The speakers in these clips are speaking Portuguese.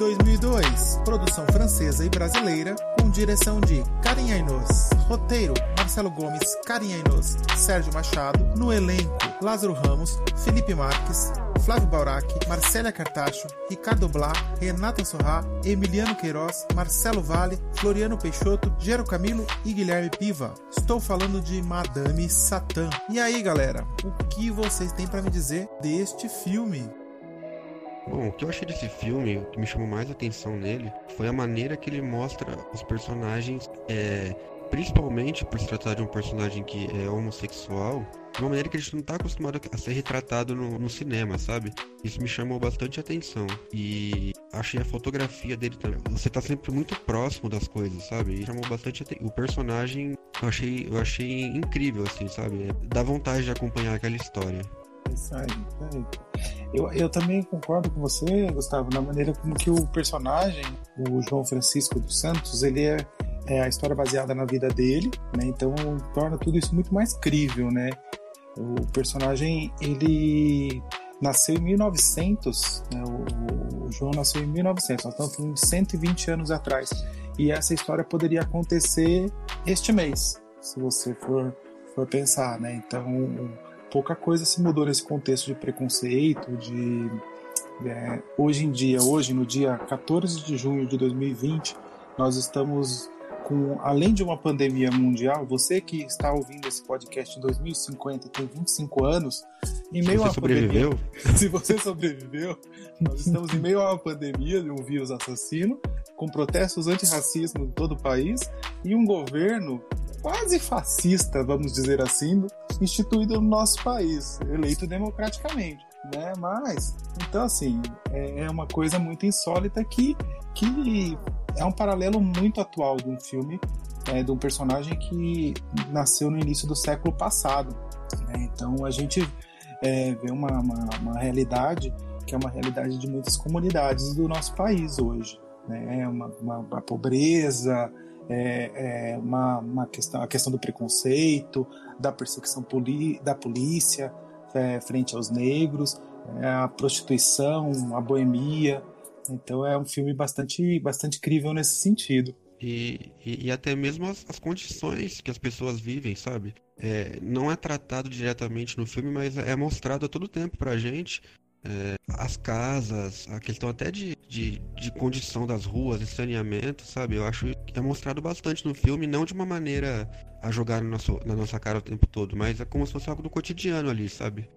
de 2002, produção francesa e brasileira, com direção de Karim Ainos. Roteiro: Marcelo Gomes, Karim Ainos, Sérgio Machado. No elenco: Lázaro Ramos, Felipe Marques, Flávio Baurac, Marcélia Cartacho, Ricardo Blá, Renata Sorrá, Emiliano Queiroz, Marcelo Vale, Floriano Peixoto, Gero Camilo e Guilherme Piva. Estou falando de Madame Satã. E aí, galera, o que vocês têm para me dizer deste filme? Bom, o que eu achei desse filme, o que me chamou mais atenção nele, foi a maneira que ele mostra os personagens, é, principalmente por se tratar de um personagem que é homossexual, de uma maneira que a gente não está acostumado a ser retratado no, no, cinema, sabe? Isso me chamou bastante atenção. E achei a fotografia dele também. Você está sempre muito próximo das coisas, sabe? E chamou bastante atenção. O personagem eu achei, eu achei incrível, assim, sabe? Dá vontade de acompanhar aquela história. Isso aí. Eu, eu também concordo com você, Gustavo, na maneira como que o personagem, o João Francisco dos Santos, ele é, é a história baseada na vida dele, né? Então torna tudo isso muito mais crível, né? O personagem, ele nasceu em 1900, né? o, o, João nasceu em 1900, nós estamos de 120 anos atrás. E essa história poderia acontecer este mês, se você for, for pensar, né? Então, pouca coisa se mudou nesse contexto de preconceito, de é, hoje em dia, hoje no dia 14 de junho de 2020, nós estamos com, além de uma pandemia mundial, você que está ouvindo esse podcast em 2050 e tem 25 anos, em meio a uma sobreviveu? pandemia, se você sobreviveu, nós estamos em meio a uma pandemia de um vírus assassino, com protestos antirracismo em todo o país e um governo quase fascista, vamos dizer assim, instituído no nosso país, eleito democraticamente. Né? Mas, então, assim, é, é uma coisa muito insólita que, que é um paralelo muito atual de um filme, é, de um personagem que nasceu no início do século passado. Né? Então, a gente é, vê uma, uma, uma realidade que é uma realidade de muitas comunidades do nosso país hoje. Né? Uma, uma, uma pobreza, é, é uma, uma, questão, a questão do preconceito, da perseguição da polícia é, frente aos negros, é, a prostituição, a boemia. Então é um filme bastante, bastante crível nesse sentido. E, e, e até mesmo as, as, condições que as pessoas vivem, sabe? É, não é tratado diretamente no filme, mas é mostrado a todo tempo pra gente é, as casas, a questão até de, de, de, condição das ruas, de saneamento, sabe? Eu acho que é mostrado bastante no filme, não de uma maneira a jogar no nosso, na nossa cara o tempo todo, mas é como se fosse algo do cotidiano ali, sabe?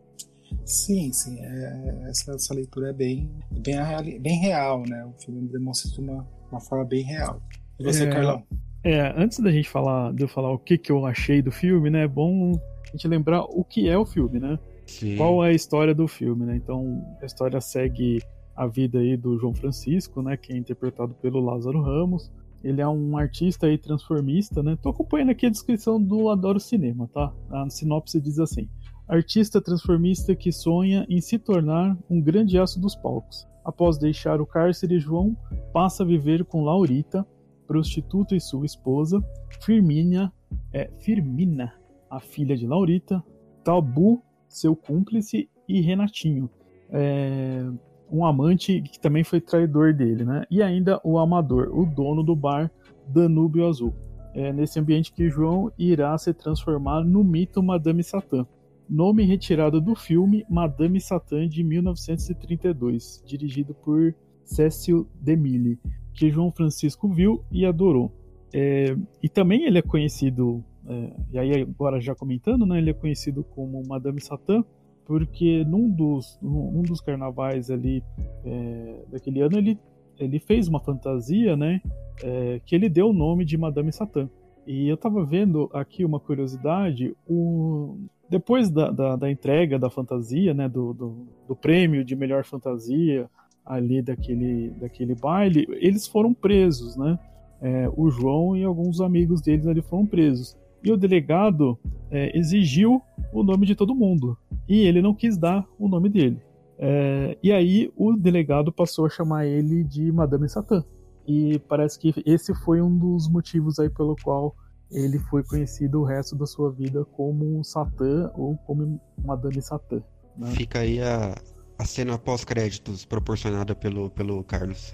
Sim, sim. É, essa, essa leitura é bem, bem, real, bem real, né? O filme demonstra isso de uma, uma forma bem real. E você, é, Carlão? É, antes da gente falar, de eu falar o que, que eu achei do filme, né? É bom a gente lembrar o que é o filme, né? Sim. qual é a história do filme, né? Então, a história segue a vida aí do João Francisco, né, que é interpretado pelo Lázaro Ramos. Ele é um artista e transformista, né? Tô acompanhando aqui a descrição do Adoro Cinema, tá? A sinopse diz assim: Artista transformista que sonha em se tornar um grande aço dos palcos. Após deixar o cárcere, João passa a viver com Laurita, prostituta e sua esposa, Firmina, é, Firmina, a filha de Laurita, Tabu, seu cúmplice, e Renatinho, é, um amante que também foi traidor dele, né? E ainda o Amador, o dono do bar Danúbio Azul. É nesse ambiente que João irá se transformar no mito Madame Satã. Nome retirado do filme Madame Satã de 1932, dirigido por Cécil DeMille, que João Francisco viu e adorou. É, e também ele é conhecido é, e aí agora já comentando, né, ele é conhecido como Madame Satã, porque num dos, num dos carnavais ali é, daquele ano ele, ele fez uma fantasia, né, é, que ele deu o nome de Madame Satã. E eu tava vendo aqui uma curiosidade, o, depois da, da, da entrega da fantasia, né, do, do, do, prêmio de melhor fantasia ali daquele, daquele baile, eles foram presos, né, é, o João e alguns amigos deles ali foram presos. E o delegado é, exigiu o nome de todo mundo. E ele não quis dar o nome dele. É, e aí o delegado passou a chamar ele de Madame Satã. E parece que esse foi um dos motivos aí pelo qual ele foi conhecido o resto da sua vida como Satã ou como Madame Satã. Né? Fica aí a, a cena pós-créditos proporcionada pelo, pelo Carlos.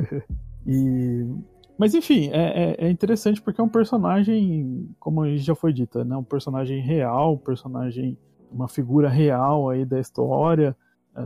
e mas enfim, é, é, é, interessante porque é um personagem, como já foi dito, né? Um personagem real, um personagem, uma figura real aí da história, é,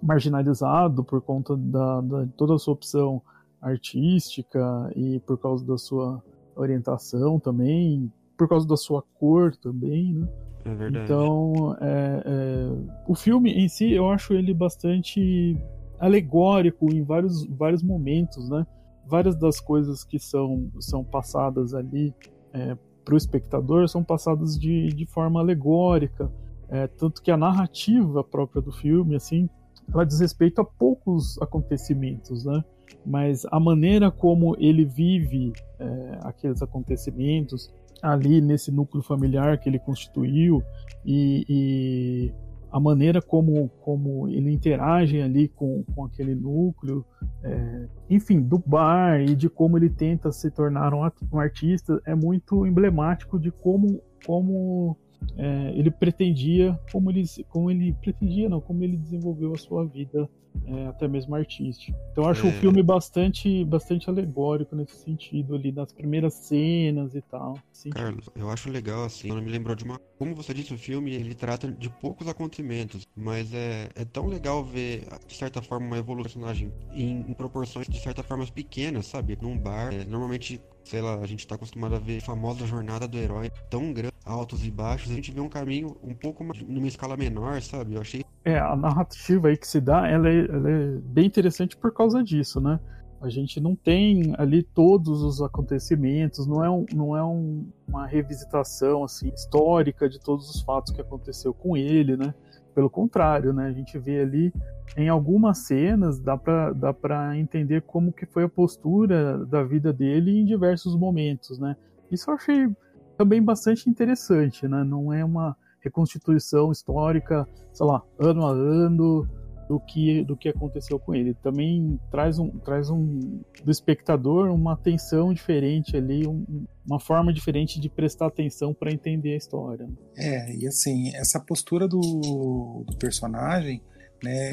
marginalizado por conta da, da toda a sua opção artística e por causa da sua orientação também, por causa da sua cor também, né? É verdade. Então, é, é, o filme em si, eu acho ele bastante alegórico em vários, vários momentos, né? Várias das coisas que são, são passadas ali é, para o espectador são passadas de, de forma alegórica, é, tanto que a narrativa própria do filme, assim, ela diz respeito a poucos acontecimentos, né? Mas a maneira como ele vive é, aqueles acontecimentos ali nesse núcleo familiar que ele constituiu e, e a maneira como, como ele interage ali com, com aquele núcleo, é, enfim, do bar e de como ele tenta se tornar um, um artista é muito emblemático de como, como é, ele pretendia, como ele, como ele pretendia, não, como ele desenvolveu a sua vida é, até mesmo artística. Então eu acho é. o filme bastante, bastante alegórico nesse sentido ali, nas primeiras cenas e tal. Assim. Carlos, eu acho legal assim, me lembrou de uma... Como você disse, o filme ele trata de poucos acontecimentos, mas é, é tão legal ver, de certa forma, uma evolução do personagem em, em proporções, de certa forma, pequenas, sabe? Num bar, é, normalmente sei lá, a gente tá acostumado a ver a famosa jornada do herói tão grande, altos e baixos, a gente vê um caminho um pouco mais, numa escala menor, sabe? Eu achei. É, a narrativa aí que se dá, ela é, ela é bem interessante por causa disso, né? A gente não tem ali todos os acontecimentos, não é, um, não é um, uma revisitação assim histórica de todos os fatos que aconteceu com ele, né? Pelo contrário, né? A gente vê ali em algumas cenas dá para dá para entender como que foi a postura da vida dele em diversos momentos, né? Isso eu achei também bastante interessante, né? Não é uma reconstituição histórica, sei lá, ano a ano do que do que aconteceu com ele. Também traz um traz um do espectador uma atenção diferente ali, um, uma forma diferente de prestar atenção para entender a história. Né? É, e assim, essa postura do, do personagem, né,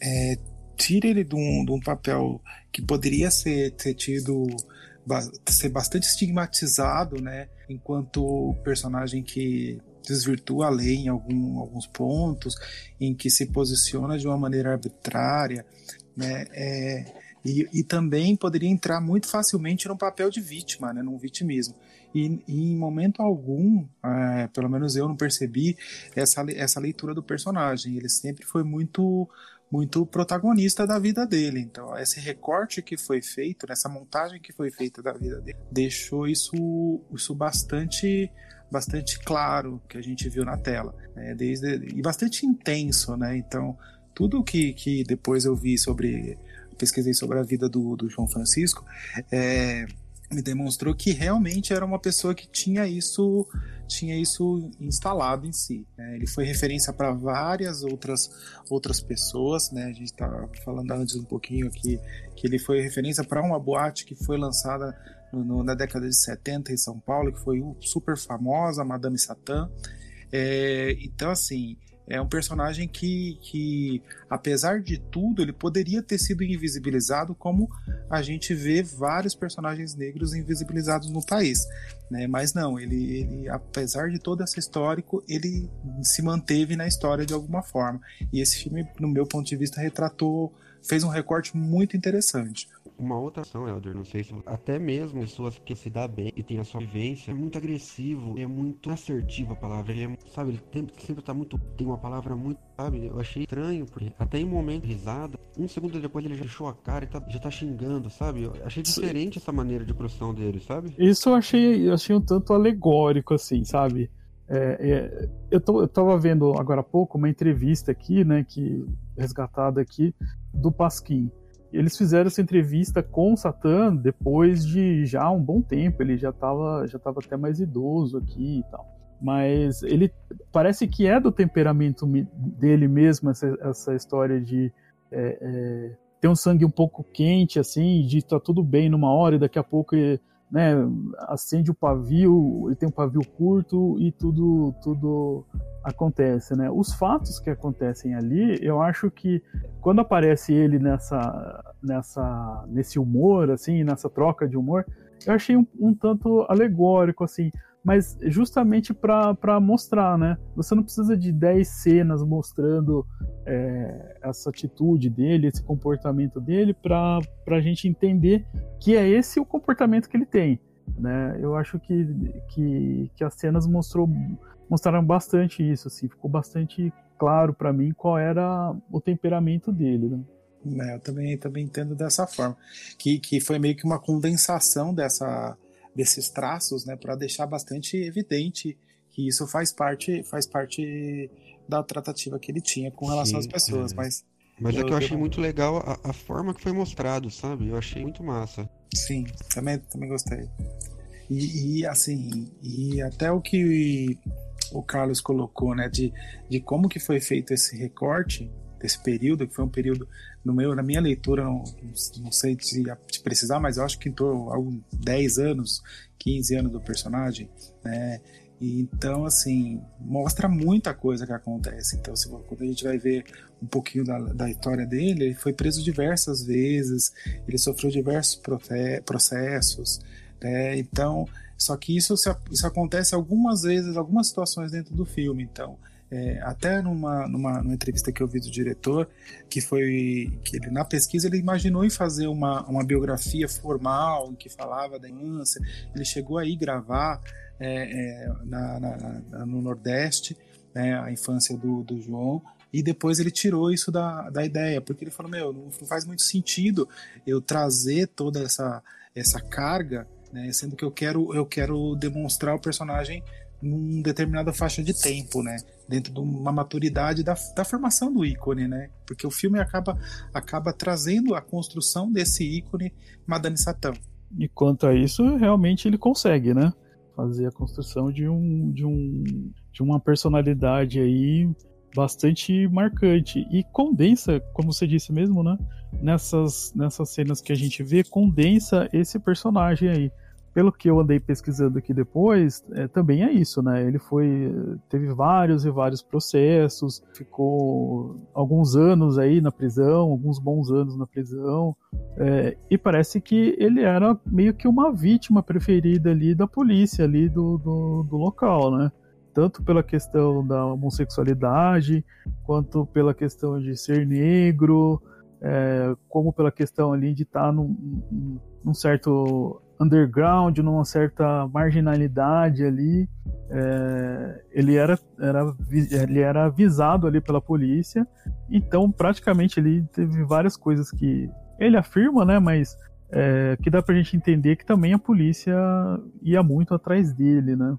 é, tira ele de um, de um papel que poderia ser ter tido ser bastante estigmatizado, né, enquanto personagem que desvirtua a lei em algum, alguns pontos, em que se posiciona de uma maneira arbitrária, né, é, e, e, também poderia entrar muito facilmente no papel de vítima, né, num vitimismo. E, e em momento algum, é, pelo menos eu não percebi essa, essa leitura do personagem. Ele sempre foi muito muito protagonista da vida dele. Então, esse recorte que foi feito, essa montagem que foi feita da vida dele, deixou isso, isso bastante bastante claro que a gente viu na tela, né? Desde e bastante intenso, né? Então, tudo que, que depois eu vi sobre pesquisei sobre a vida do, do João Francisco, é, me demonstrou que realmente era uma pessoa que tinha isso tinha isso instalado em si. Né? Ele foi referência para várias outras outras pessoas, né? A gente estava falando antes um pouquinho aqui que ele foi referência para uma boate que foi lançada no, na década de 70 em São Paulo, que foi super famosa, Madame Satã. É, então, assim, é um personagem que, que, apesar de tudo, ele poderia ter sido invisibilizado, como a gente vê vários personagens negros invisibilizados no país. Né? Mas não, ele, ele, apesar de todo esse histórico, ele se manteve na história de alguma forma. E esse filme, no meu ponto de vista, retratou, fez um recorte muito interessante uma outra ação, Elder, não sei se até mesmo pessoas que se dá bem e tem a sua vivência, é muito agressivo, é muito assertivo a palavra, ele é, sabe, ele tem, sempre tá muito, tem uma palavra muito, sabe, eu achei estranho, porque até em um momento de risada, um segundo depois ele já fechou a cara e tá, já tá xingando, sabe, eu achei diferente essa maneira de produção dele, sabe? Isso eu achei, eu achei um tanto alegórico, assim, sabe? É, é, eu, tô, eu tava vendo agora há pouco uma entrevista aqui, né, que resgatada aqui, do Pasquim eles fizeram essa entrevista com o Satã depois de já um bom tempo, ele já estava já tava até mais idoso aqui e tal. Mas ele parece que é do temperamento dele mesmo essa, essa história de é, é, ter um sangue um pouco quente, assim, de estar tá tudo bem numa hora e daqui a pouco né, acende o pavio, ele tem um pavio curto e tudo, tudo acontece, né? Os fatos que acontecem ali, eu acho que quando aparece ele nessa, nessa, nesse humor, assim, nessa troca de humor, eu achei um, um tanto alegórico, assim, mas justamente para mostrar, né? Você não precisa de 10 cenas mostrando é, essa atitude dele, esse comportamento dele, para a gente entender que é esse o comportamento que ele tem. Né? Eu acho que, que, que as cenas mostrou, mostraram bastante isso, assim, ficou bastante claro para mim qual era o temperamento dele. Né? É, eu também, também entendo dessa forma, que, que foi meio que uma condensação dessa, desses traços, né, para deixar bastante evidente que isso faz parte, faz parte da tratativa que ele tinha com relação Sim, às pessoas, é. mas mas eu, é que eu achei eu... muito legal a, a, forma que foi mostrado, sabe? Eu achei muito massa. Sim, também, também gostei. E, e assim, e até o que o Carlos colocou, né, de, de como que foi feito esse recorte desse período, que foi um período no meu, na minha leitura, não, não sei se, precisar, mas eu acho que em torno de 10 anos, 15 anos do personagem, né? então, assim, mostra muita coisa que acontece. Então, se, quando a gente vai ver um pouquinho da, da história dele, ele foi preso diversas vezes, ele sofreu diversos processos, né? Então, só que isso, isso acontece algumas vezes, algumas situações dentro do filme. Então, é, até numa, numa, numa, entrevista que eu vi do diretor, que foi que ele na pesquisa ele imaginou em fazer uma, uma biografia formal em que falava da infância. Ele chegou aí gravar é, é, na, na, no Nordeste né, a infância do, do João. E depois ele tirou isso da, da ideia, porque ele falou: Meu, não, faz muito sentido eu trazer toda essa, essa carga, né, sendo que eu quero, eu quero demonstrar o personagem numa determinada faixa de tempo, né? Dentro de uma maturidade da, da formação do ícone, né? Porque o filme acaba, acaba trazendo a construção desse ícone Madame Satã. E quanto a isso, realmente ele consegue, né? Fazer a construção de um de um de uma personalidade aí bastante marcante e condensa, como você disse mesmo, né? Nessas nessas cenas que a gente vê, condensa esse personagem aí pelo que eu andei pesquisando aqui depois, é, também é isso, né? Ele foi teve vários e vários processos, ficou alguns anos aí na prisão, alguns bons anos na prisão, é, e parece que ele era meio que uma vítima preferida ali da polícia ali do, do, do local, né? Tanto pela questão da homossexualidade, quanto pela questão de ser negro, é, como pela questão ali de estar num, num certo underground, numa certa marginalidade ali. É, ele, era, era, ele era avisado ali pela polícia, então praticamente ele teve várias coisas que ele afirma, né, mas é, que dá pra gente entender que também a polícia ia muito atrás dele, né.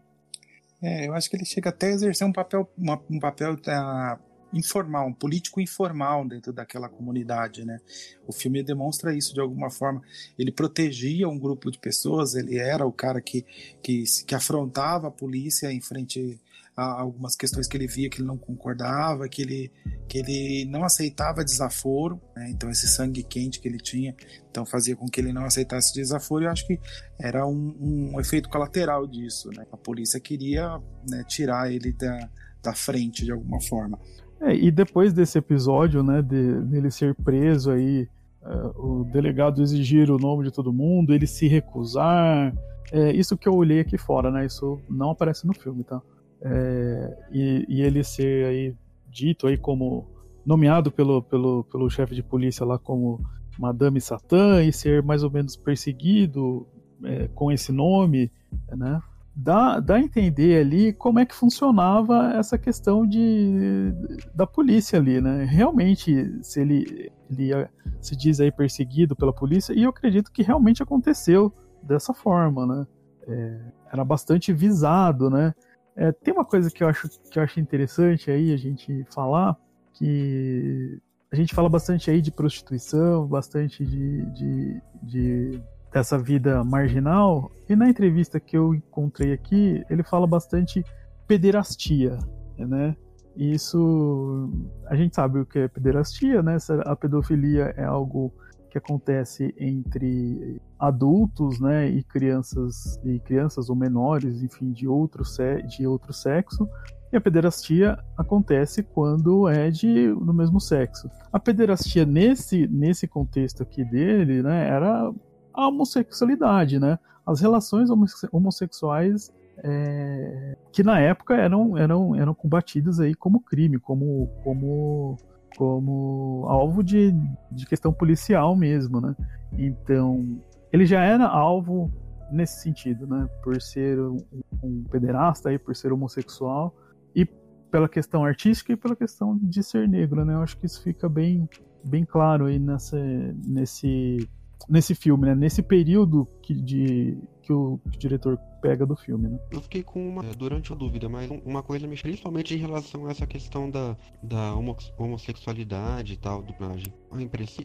É, eu acho que ele chega até a exercer um papel, uma, um papel uh, informal, um político informal dentro daquela comunidade, né? O filme demonstra isso de alguma forma. Ele protegia um grupo de pessoas, ele era o cara que, que, que afrontava a polícia em frente a algumas questões que ele via que ele não concordava, que ele, que ele não aceitava desaforo, né? então esse sangue quente que ele tinha, então fazia com que ele não aceitasse desaforo. E eu acho que era um, um efeito colateral disso, né? A polícia queria né, tirar ele da, da frente de alguma forma. É, e depois desse episódio, né, de, dele ser preso aí, uh, o delegado exigir o nome de todo mundo, ele se recusar, é, isso que eu olhei aqui fora, né, isso não aparece no filme, tá? É, e, e, ele ser aí dito aí como nomeado pelo, pelo, pelo chefe de polícia lá como Madame Satã e ser mais ou menos perseguido é, com esse nome, né? Dá, dá a entender ali como é que funcionava essa questão de, da polícia ali, né? Realmente, se ele, ele se diz aí perseguido pela polícia, e eu acredito que realmente aconteceu dessa forma, né? É, era bastante visado, né? É, tem uma coisa que eu acho que eu acho interessante aí a gente falar, que a gente fala bastante aí de prostituição, bastante de, de, de dessa vida marginal. E na entrevista que eu encontrei aqui, ele fala bastante pederastia, né? E isso a gente sabe o que é pederastia, né? A pedofilia é algo que acontece entre adultos, né, e crianças e crianças ou menores, enfim, de outro de outro sexo. E a pederastia acontece quando é de do mesmo sexo. A pederastia nesse nesse contexto aqui dele, né, era a homossexualidade, né? As relações homossexuais é, que na época eram, eram, eram combatidas aí como crime, como, como como alvo de, de questão policial mesmo, né? Então, ele já era alvo nesse sentido, né? Por ser um, um pederasta aí, por ser homossexual e pela questão artística e pela questão de ser negro, né? Eu acho que isso fica bem, bem claro aí nessa, nesse, nesse filme, né? Nesse período que, de, que o, que o diretor pega do filme, né? Eu fiquei com uma durante a dúvida, mas uma coisa principalmente em relação a essa questão da, da homossexualidade e tal do personagem.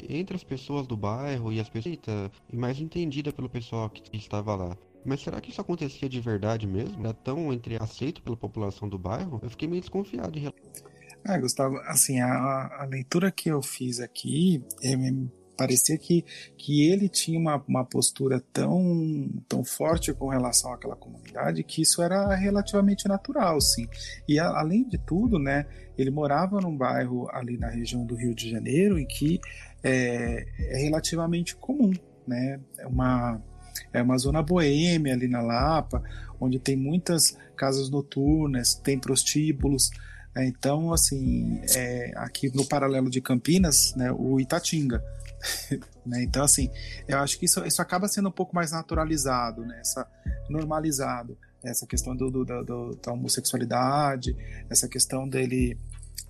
Entre as pessoas do bairro e as pessoas e mais entendida pelo pessoal que estava lá. Mas será que isso acontecia de verdade mesmo? Era tão entre aceito pela população do bairro? Eu fiquei meio desconfiado em relação. Ah, Gustavo, assim, a, a leitura que eu fiz aqui é, parecia que, que ele tinha uma, uma postura tão, tão forte com relação àquela comunidade que isso era relativamente natural, sim. E a, além de tudo, né, ele morava num bairro ali na região do Rio de Janeiro em que é, é relativamente comum, né, é uma é uma zona boêmia ali na Lapa, onde tem muitas casas noturnas, tem prostíbulos. Né? Então, assim, é, aqui no paralelo de Campinas, né, o Itatinga. né? Então, assim, eu acho que isso, isso acaba sendo um pouco mais naturalizado, né? Essa, normalizado. Essa questão do, do, do da homossexualidade, essa questão dele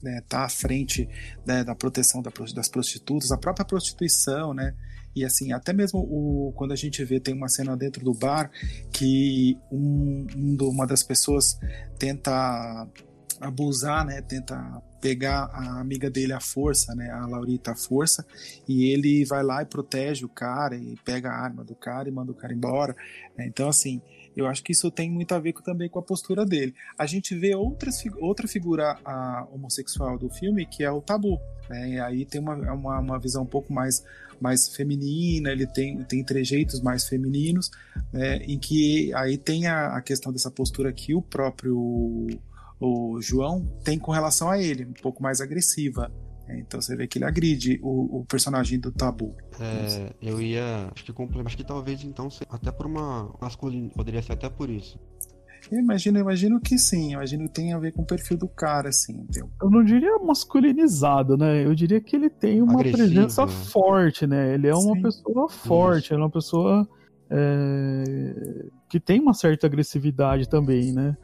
né, tá à frente né, da proteção da, das prostitutas, a própria prostituição, né? E assim, até mesmo o, quando a gente vê, tem uma cena dentro do bar que um, um uma das pessoas tenta abusar, né? Tenta pegar a amiga dele à força, né? A Laurita à força, e ele vai lá e protege o cara e pega a arma do cara e manda o cara embora. Né? Então, assim, eu acho que isso tem muito a ver também com a postura dele. A gente vê outras, outra figura a, homossexual do filme, que é o Tabu. Né? E aí tem uma, uma, uma visão um pouco mais mais feminina, ele tem, tem trejeitos mais femininos, né, em que aí tem a, a questão dessa postura que o próprio o João tem com relação a ele, um pouco mais agressiva. É, então você vê que ele agride o, o personagem do Tabu. É, eu ia. Acho que, acho que talvez então, até por uma masculina, poderia ser até por isso. Eu imagino, imagino que sim, imagino que tem a ver com o perfil do cara, assim. Entendeu? Eu não diria masculinizado, né? Eu diria que ele tem uma Agressivo, presença né? forte, né? Ele é uma sim. pessoa forte, isso. é uma pessoa é, que tem uma certa agressividade também, né?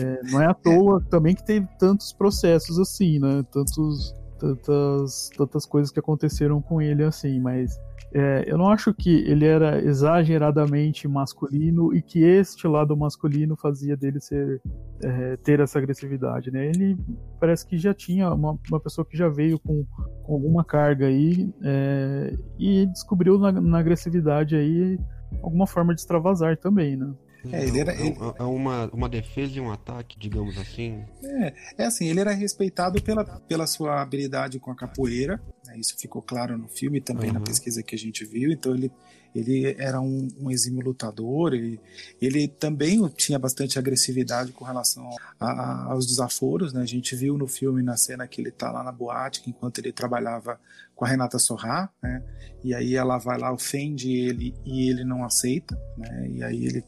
É, não é à toa também que teve tantos processos assim, né? Tantos, tantas, tantas coisas que aconteceram com ele assim, mas é, eu não acho que ele era exageradamente masculino e que este lado masculino fazia dele ser é, ter essa agressividade, né? Ele parece que já tinha uma, uma pessoa que já veio com, com alguma carga aí é, e descobriu na, na agressividade aí alguma forma de extravasar também, né? É, ele era, é ele... é uma, uma defesa e um ataque, digamos assim. É, é assim, ele era respeitado pela, pela sua habilidade com a capoeira, né, isso ficou claro no filme e também uhum. na pesquisa que a gente viu, então ele, ele era um, um exímio lutador, ele, ele também tinha bastante agressividade com relação a, a, aos desaforos, né, a gente viu no filme, na cena que ele tá lá na boate, enquanto ele trabalhava com a Renata Sorrá, né, e aí ela vai lá, ofende ele e ele não aceita, né, e aí ele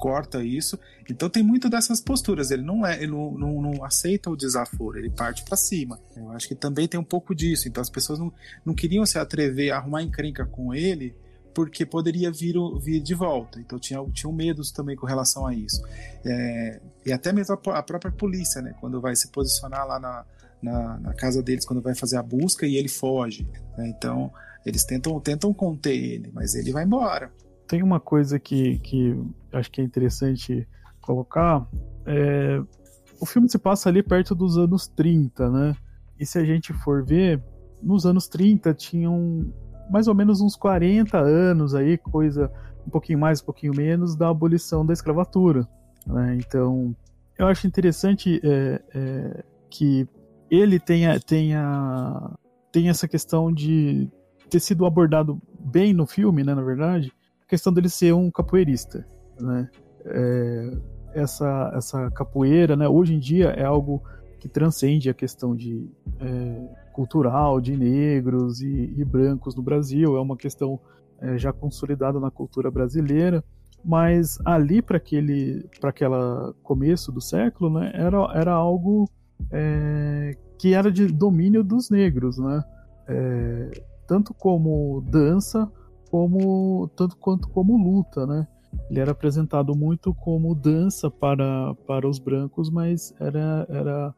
corta isso. Então tem muito dessas posturas. Ele não é, ele não, não, não aceita o desaforo, ele parte para cima. Eu acho que também tem um pouco disso. Então as pessoas não, não queriam se atrever a arrumar encrenca com ele porque poderia vir, vir de volta. Então tinha, tinham medos também com relação a isso. É, e até mesmo a, a, própria polícia, né, quando vai se posicionar lá na, na, na, casa deles, quando vai fazer a busca e ele foge. Né, então eles tentam, tentam conter ele, mas ele vai embora tem uma coisa que, que acho que é interessante colocar. É, o filme se passa ali perto dos anos 30, né? E se a gente for ver, nos anos 30 tinham mais ou menos uns 40 anos aí, coisa um pouquinho mais, um pouquinho menos, da abolição da escravatura. Né? Então, eu acho interessante é, é, que ele tenha, tenha, tenha essa questão de ter sido abordado bem no filme, né, na verdade, a questão dele ser um capoeirista, né? É, essa, essa capoeira, né, hoje em dia é algo que transcende a questão de é, cultural de negros e, e, brancos no Brasil, é uma questão é, já consolidada na cultura brasileira, mas ali para aquele para aquela começo do século, né, era, era algo é, que era de domínio dos negros, né? É, tanto como dança, como tanto quanto como luta, né? Ele era apresentado muito como dança para, para os brancos, mas era, era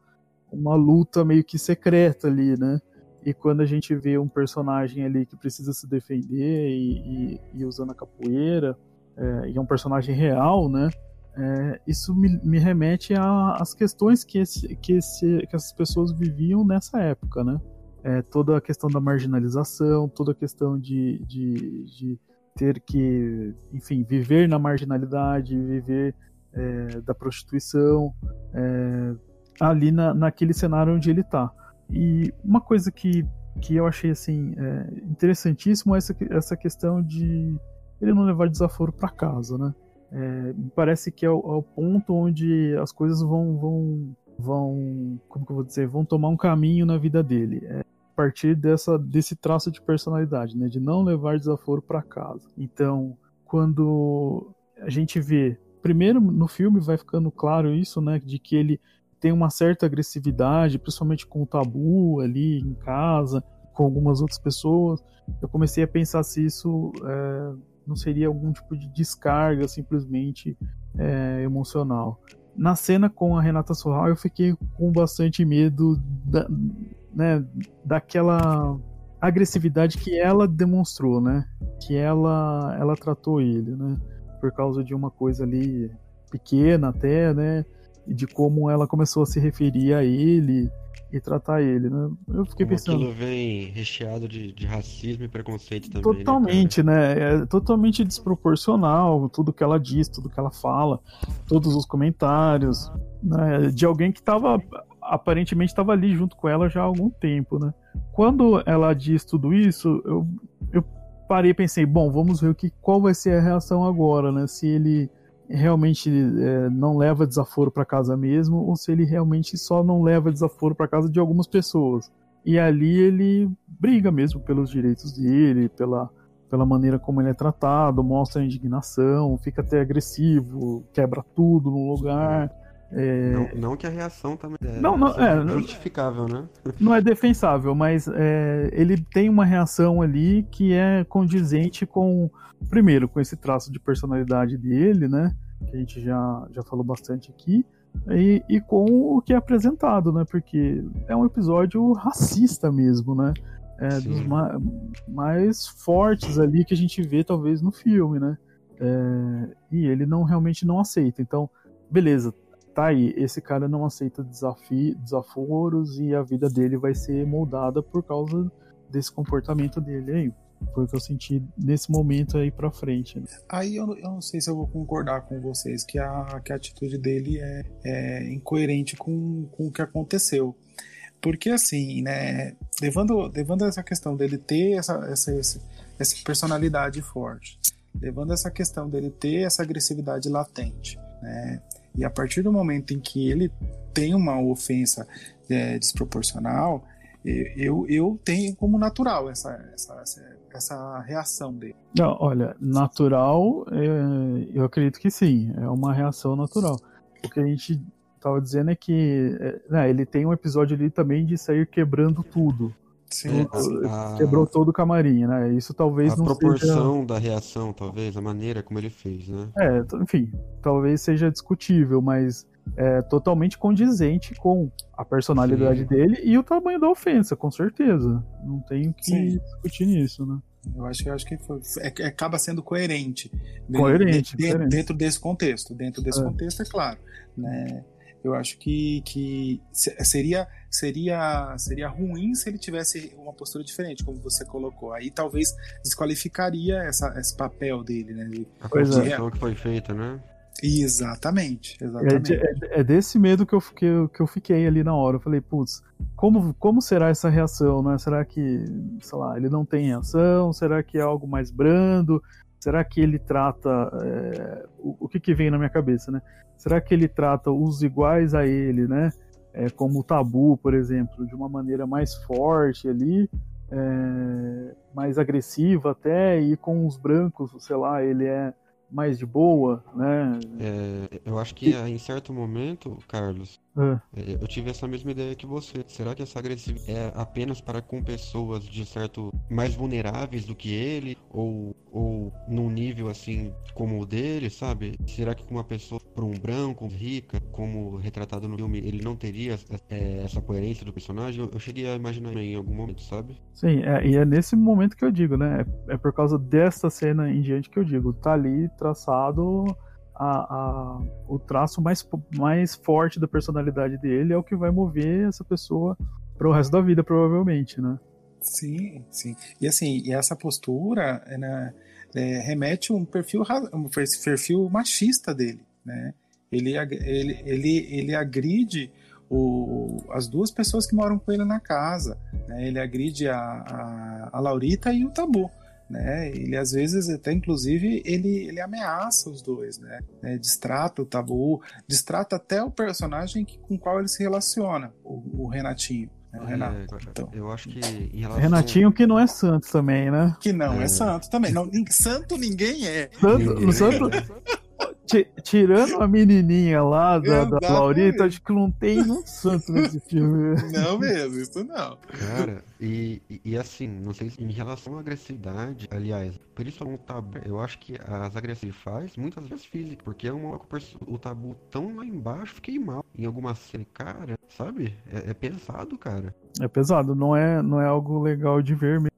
uma luta meio que secreta ali, né? E quando a gente vê um personagem ali que precisa se defender e, e, e usando a capoeira, é, e é um personagem real, né? É, isso me, me remete às questões que, esse, que, esse, que essas pessoas viviam nessa época, né? É, toda a questão da marginalização, toda a questão de, de, de ter que, enfim, viver na marginalidade, viver é, da prostituição, é, ali na, naquele cenário onde ele está. E uma coisa que, que eu achei assim é, interessantíssimo é essa, essa questão de ele não levar desaforo para casa, né? É, parece que é o, é o, ponto onde as coisas vão, vão, vão, como que eu vou dizer, vão tomar um caminho na vida dele. É, partir dessa, desse traço de personalidade, né, de não levar desaforo para casa. Então, quando a gente vê, primeiro no filme vai ficando claro isso, né, de que ele tem uma certa agressividade, principalmente com o tabu ali em casa, com algumas outras pessoas. Eu comecei a pensar se isso é, não seria algum tipo de descarga simplesmente é, emocional. Na cena com a Renata Sorral, eu fiquei com bastante medo da, né, daquela agressividade que ela demonstrou, né? Que ela, ela tratou ele, né? Por causa de uma coisa ali pequena até, né? E de como ela começou a se referir a ele e tratar ele, né? Eu fiquei Como pensando. Aquilo vem recheado de, de racismo e preconceito também. Né, totalmente, né? né? É totalmente desproporcional tudo que ela diz, tudo que ela fala, todos os comentários, né? De alguém que estava aparentemente estava ali junto com ela já há algum tempo, né? Quando ela diz tudo isso, eu, eu parei e pensei, bom, vamos ver o que, qual vai ser a reação agora, né? Se ele realmente é, não leva desaforo para casa mesmo, ou se ele realmente só não leva desaforo para casa de algumas pessoas. E ali ele briga mesmo pelos direitos dele, pela, pela maneira como ele é tratado, mostra indignação, fica até agressivo, quebra tudo no lugar. É... Não, não, que a reação também é, não, não, é justificável, né? Não é defensável, mas é, ele tem uma reação ali que é condizente com, primeiro, com esse traço de personalidade dele, né? Que a gente já, já falou bastante aqui. E, e com o que é apresentado, né? Porque é um episódio racista mesmo, né? É, dos ma mais fortes ali que a gente vê, talvez, no filme, né? É, e ele não realmente não aceita. Então, beleza, tá aí, esse cara não aceita desafio, desaforos e a vida dele vai ser moldada por causa desse comportamento dele aí. Foi o que eu senti nesse momento aí pra frente. Né? Aí eu, eu, não sei se eu vou concordar com vocês que a, que a atitude dele é, é incoerente com, com o que aconteceu. Porque assim, né, levando, levando essa questão dele ter essa, essa, essa personalidade forte, levando essa questão dele ter essa agressividade latente, né, e a partir do momento em que ele tem uma ofensa é, desproporcional, eu, eu tenho como natural essa, essa, essa reação dele. Não, olha, natural, é, eu acredito que sim, é uma reação natural. O que a gente estava dizendo é que é, né, ele tem um episódio ali também de sair quebrando tudo. Sim, a, quebrou todo o camarim, né? Isso talvez a não proporção seja... da reação, talvez, a maneira como ele fez, né? É, enfim, talvez seja discutível, mas é totalmente condizente com a personalidade Sim. dele e o tamanho da ofensa, com certeza. Não tenho que Sim. discutir nisso, né? Eu acho que eu acho que foi, é, é acaba sendo coerente, coerente, dentro, coerente. dentro desse contexto. Dentro desse é. contexto, é claro, né? Eu acho que, que seria, seria, seria ruim se ele tivesse uma postura diferente, como você colocou. Aí talvez desqualificaria essa, esse papel dele, né? a construção que foi feita, né? Exatamente, exatamente. É, é, é, desse medo que eu, que, eu, que eu fiquei ali na hora. Eu falei, putz, como, como será essa reação, né? Será que, sei lá, ele não tem reação? Será que é algo mais brando? Será que ele trata. É, o, o que, que vem na minha cabeça, né? Será que ele trata os iguais a ele, né? É, como o tabu, por exemplo, de uma maneira mais forte ali, é, mais agressiva até, e com os brancos, sei lá, ele é mais de boa, né? É, eu acho que em certo momento, Carlos, é. é. eu tive essa mesma ideia que você. Será que essa agressividade é apenas para com pessoas de certo mais vulneráveis do que ele ou ou num nível assim como o dele, sabe? Será que com uma pessoa para um branco, rica, como retratado no filme, ele não teria é, essa coerência do personagem? Eu, eu, cheguei a imaginar em algum momento, sabe? Sim, é, e é nesse momento que eu digo, né? É, é por causa dessa cena em diante que eu digo, tá ali traçado a, a, o traço mais, mais forte da personalidade dele é o que vai mover essa pessoa para o resto da vida, provavelmente, né? Sim, sim. E assim, e essa postura né, é, remete um perfil, um perfil machista dele, né? Ele, ele, ele, ele agride o, as duas pessoas que moram com ele na casa, né? Ele agride a, a, a Laurita e o Tabu né? Ele às vezes até inclusive ele, ele ameaça os dois, né? É, distrata o Tabu, distrata até o personagem que, com qual ele se relaciona, o, o Renatinho. Né? O Renato. É, então. Eu acho que em relação... Renatinho que não é santo também, né? Que não é, é santo também. Não, santo ninguém é. Santo, ninguém. santo, tirando a menininha lá da, da Laurita, acho que não tem um santo nesse filme. Não mesmo, isso não. Cara, e, e, assim, não sei se em relação à agressividade, aliás, principalmente o tabu, eu acho que as agressivas faz muitas vezes física, porque é uma, o tabu tão lá embaixo, fiquei mal. Em alguma cena, cara, sabe? É, é pesado, cara. É pesado, não é, não é algo legal de ver mesmo.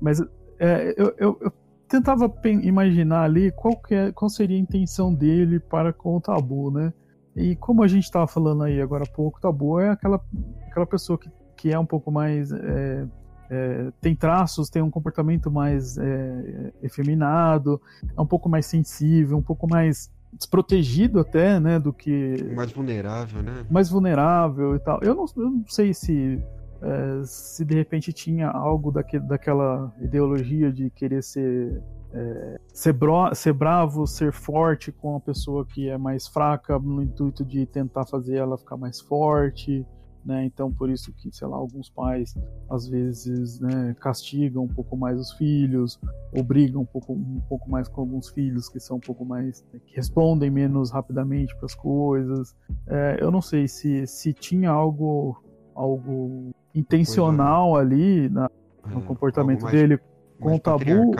Mas é, eu, eu, eu tentava imaginar ali qual, é, qual seria a intenção dele para com o Tabu, né? E como a gente estava falando aí agora há pouco, o Tabu é aquela, aquela pessoa que, que é um pouco mais. É, é, tem traços, tem um comportamento mais é, efeminado, é um pouco mais sensível, um pouco mais desprotegido até, né, do que... Mais vulnerável, né? Mais vulnerável e tal. Eu não, eu não sei se é, se de repente tinha algo daque, daquela ideologia de querer ser é, ser, bro, ser bravo, ser forte com a pessoa que é mais fraca, no intuito de tentar fazer ela ficar mais forte, né? Então, por isso que, sei lá, alguns pais às vezes né, castigam um pouco mais os filhos, ou brigam um pouco, um pouco mais com alguns filhos que são um pouco mais. Né, que respondem menos rapidamente para as coisas. É, eu não sei se, se tinha algo, algo intencional ali na, no é, comportamento dele com o tabu.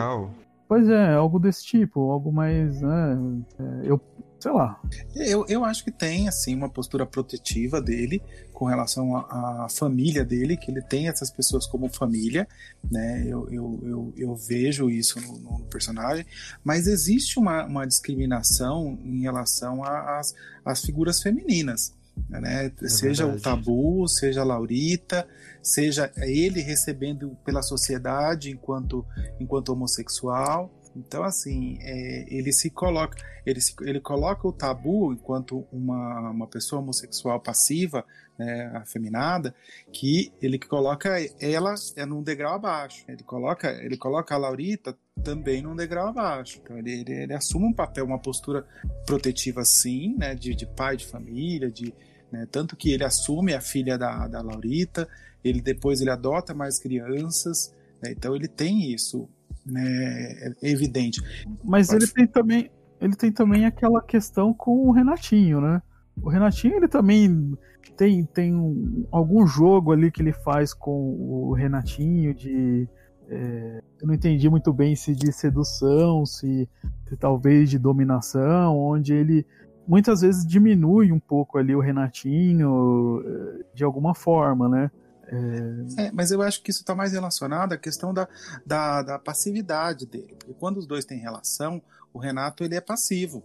Pois é, algo desse tipo, algo mais, né, é, eu, sei lá. Eu, eu acho que tem, assim, uma postura protetiva dele com relação à família dele, que ele tem essas pessoas como família, né, eu, eu, eu, eu vejo isso no, no, personagem, mas existe uma, uma discriminação em relação às figuras femininas, né? É seja verdade. o Tabu, seja a Laurita, seja ele recebendo pela sociedade enquanto, enquanto homossexual. Então, assim, é, ele se coloca, ele, se, ele coloca o tabu enquanto uma, uma pessoa homossexual passiva, né, afeminada, que ele coloca ela é num degrau abaixo. Ele coloca, ele coloca a Laurita também num degrau abaixo. Então ele, ele, ele assume um papel, uma postura protetiva sim, né, de, de pai de família, de, né, tanto que ele assume a filha da, da Laurita, ele depois ele adota mais crianças, né, então ele tem isso, né, é evidente. Mas ele tem também, ele tem também aquela questão com o Renatinho, né? O Renatinho ele também tem, tem um, algum jogo ali que ele faz com o Renatinho de é, eu não entendi muito bem se de sedução, se, se, talvez de dominação, onde ele muitas vezes diminui um pouco ali o Renatinho eh, de alguma forma, né? É... É, mas eu acho que isso está mais relacionado à questão da, da, da, passividade dele, porque quando os dois têm relação, o Renato ele é passivo.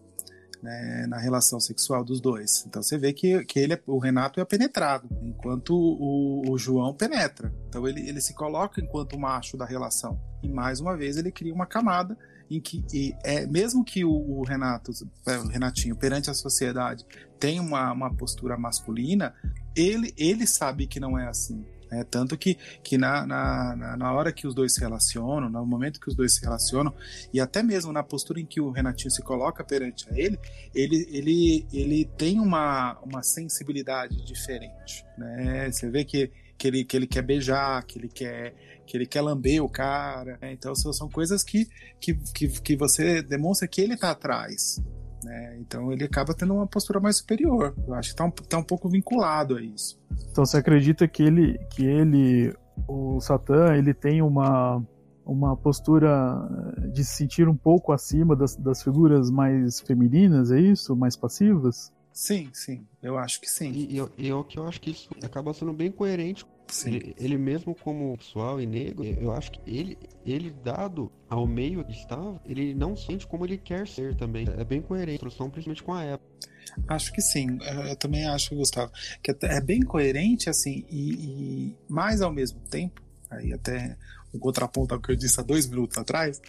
Né, na relação sexual dos dois. Então você vê que, que ele é, o Renato é penetrado, enquanto o, o João penetra. Então ele, ele se coloca enquanto macho da relação. E mais uma vez ele cria uma camada em que é mesmo que o, o Renato, é, o Renatinho perante a sociedade tem uma, uma postura masculina, ele ele sabe que não é assim. É, tanto que, que na, na, na hora que os dois se relacionam, no momento que os dois se relacionam, e até mesmo na postura em que o Renatinho se coloca perante a ele, ele, ele, ele tem uma, uma sensibilidade diferente. Né? Você vê que, que, ele, que ele quer beijar, que ele quer que ele quer lamber o cara. Né? Então são, são coisas que, que, que, que você demonstra que ele está atrás. Né? Então ele acaba tendo uma postura mais superior. Eu acho que está um, tá um pouco vinculado a isso. Então você acredita que ele, que ele, o Satã, ele tem uma, uma postura de se sentir um pouco acima das, das figuras mais femininas, é isso? Mais passivas? Sim, sim, eu acho que sim. E, e, e eu que eu acho que isso acaba sendo bem coerente ele, ele, mesmo como pessoal e negro, eu acho que ele, ele dado ao meio que estava, ele não sente como ele quer ser também. É bem coerente, instrução principalmente com a época. Acho que sim, eu também acho, Gustavo, que é bem coerente, assim, e, e mais ao mesmo tempo, aí até um contraponto ao que eu disse há dois minutos atrás,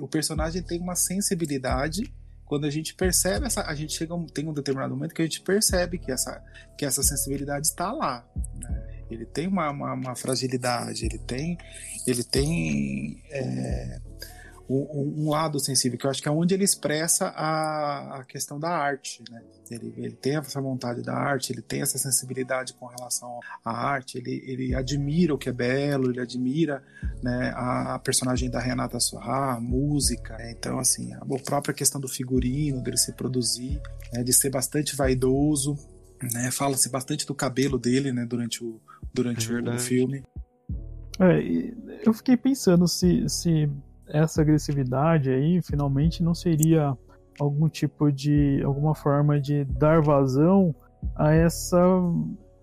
o personagem tem uma sensibilidade quando a gente percebe essa, a gente chega tem um determinado momento que a gente percebe que essa, que essa sensibilidade está lá. Né? Ele tem uma, uma, uma, fragilidade, ele tem, ele tem é, um, um, lado sensível, que eu acho que é onde ele expressa a, a questão da arte, né? Ele, ele, tem essa vontade da arte, ele tem essa sensibilidade com relação à arte, ele, ele admira o que é belo, ele admira né, a, personagem da Renata Sorra, a música. Né? Então, assim, a, a própria questão do figurino, dele se produzir, né, de ser bastante vaidoso, né? Fala-se bastante do cabelo dele, né? Durante o, durante é o filme. É, eu fiquei pensando se, se essa agressividade aí finalmente não seria algum tipo de alguma forma de dar vazão a essa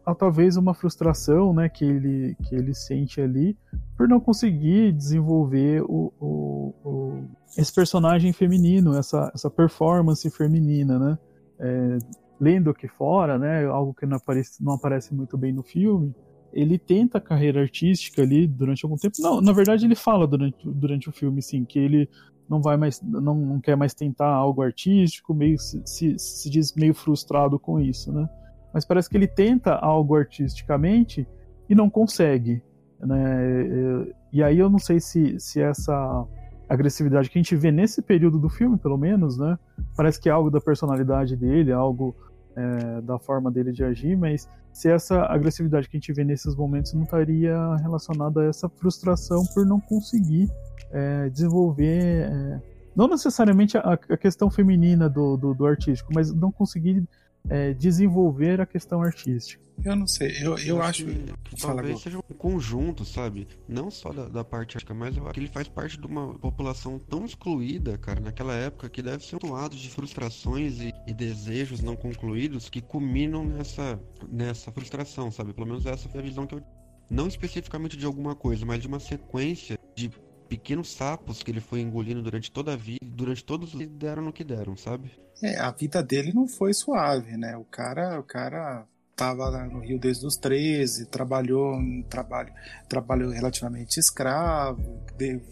a talvez uma frustração né que ele que ele sente ali por não conseguir desenvolver o, o, o esse personagem feminino essa, essa performance feminina né é, lendo aqui fora, né, algo que não aparece, não aparece muito bem no filme, ele tenta a carreira artística ali durante algum tempo. Não, na verdade ele fala durante, durante o filme, sim, que ele não vai mais, não, não quer mais tentar algo artístico, meio se, se, se diz meio frustrado com isso, né? Mas parece que ele tenta algo artisticamente e não consegue, né? E aí eu não sei se, se essa agressividade que a gente vê nesse período do filme, pelo menos, né? Parece que é algo da personalidade dele, algo é, da forma dele de agir, mas se essa agressividade que a gente vê nesses momentos não estaria relacionada a essa frustração por não conseguir é, desenvolver, é, não necessariamente a, a, questão feminina do, do, do, artístico, mas não conseguir é, desenvolver a questão artística. Eu não sei, eu, eu, eu acho. Que talvez seja um conjunto, sabe? Não só da, da parte artística, mas eu acho que ele faz parte de uma população tão excluída, cara, naquela época, que deve ser um lado de frustrações e, e, desejos não concluídos que culminam nessa, nessa frustração, sabe? Pelo menos essa foi a visão que eu. Não especificamente de alguma coisa, mas de uma sequência de pequenos sapos que ele foi engolindo durante toda a vida, durante todos os deram no que deram, sabe? É, a vida dele não foi suave, né? O cara, o cara estava no Rio desde os 13, trabalhou um trabalho, trabalhou relativamente escravo,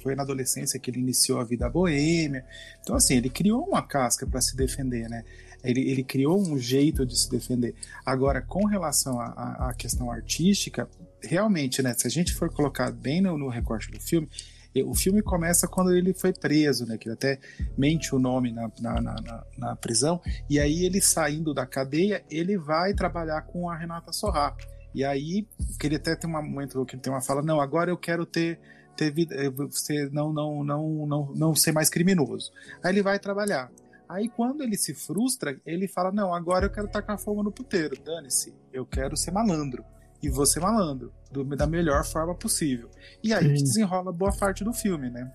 foi na adolescência que ele iniciou a vida boêmia. Então, assim, ele criou uma casca para se defender, né? Ele, ele, criou um jeito de se defender. Agora, com relação à questão artística, realmente, né? Se a gente for colocar bem no, no recorte do filme, o filme começa quando ele foi preso, né? Que ele até mente o nome na, na, na, na prisão. E aí ele saindo da cadeia, ele vai trabalhar com a Renata Sorrá. E aí, que ele até tem um momento que ele tem uma fala, não, agora eu quero ter ter vida, você não, não, não, não, não ser mais criminoso. Aí ele vai trabalhar. Aí quando ele se frustra, ele fala: Não, agora eu quero tacar fogo no puteiro, dane-se, eu quero ser malandro e você malandro, do, da melhor forma possível. E aí Sim. desenrola boa parte do filme, né?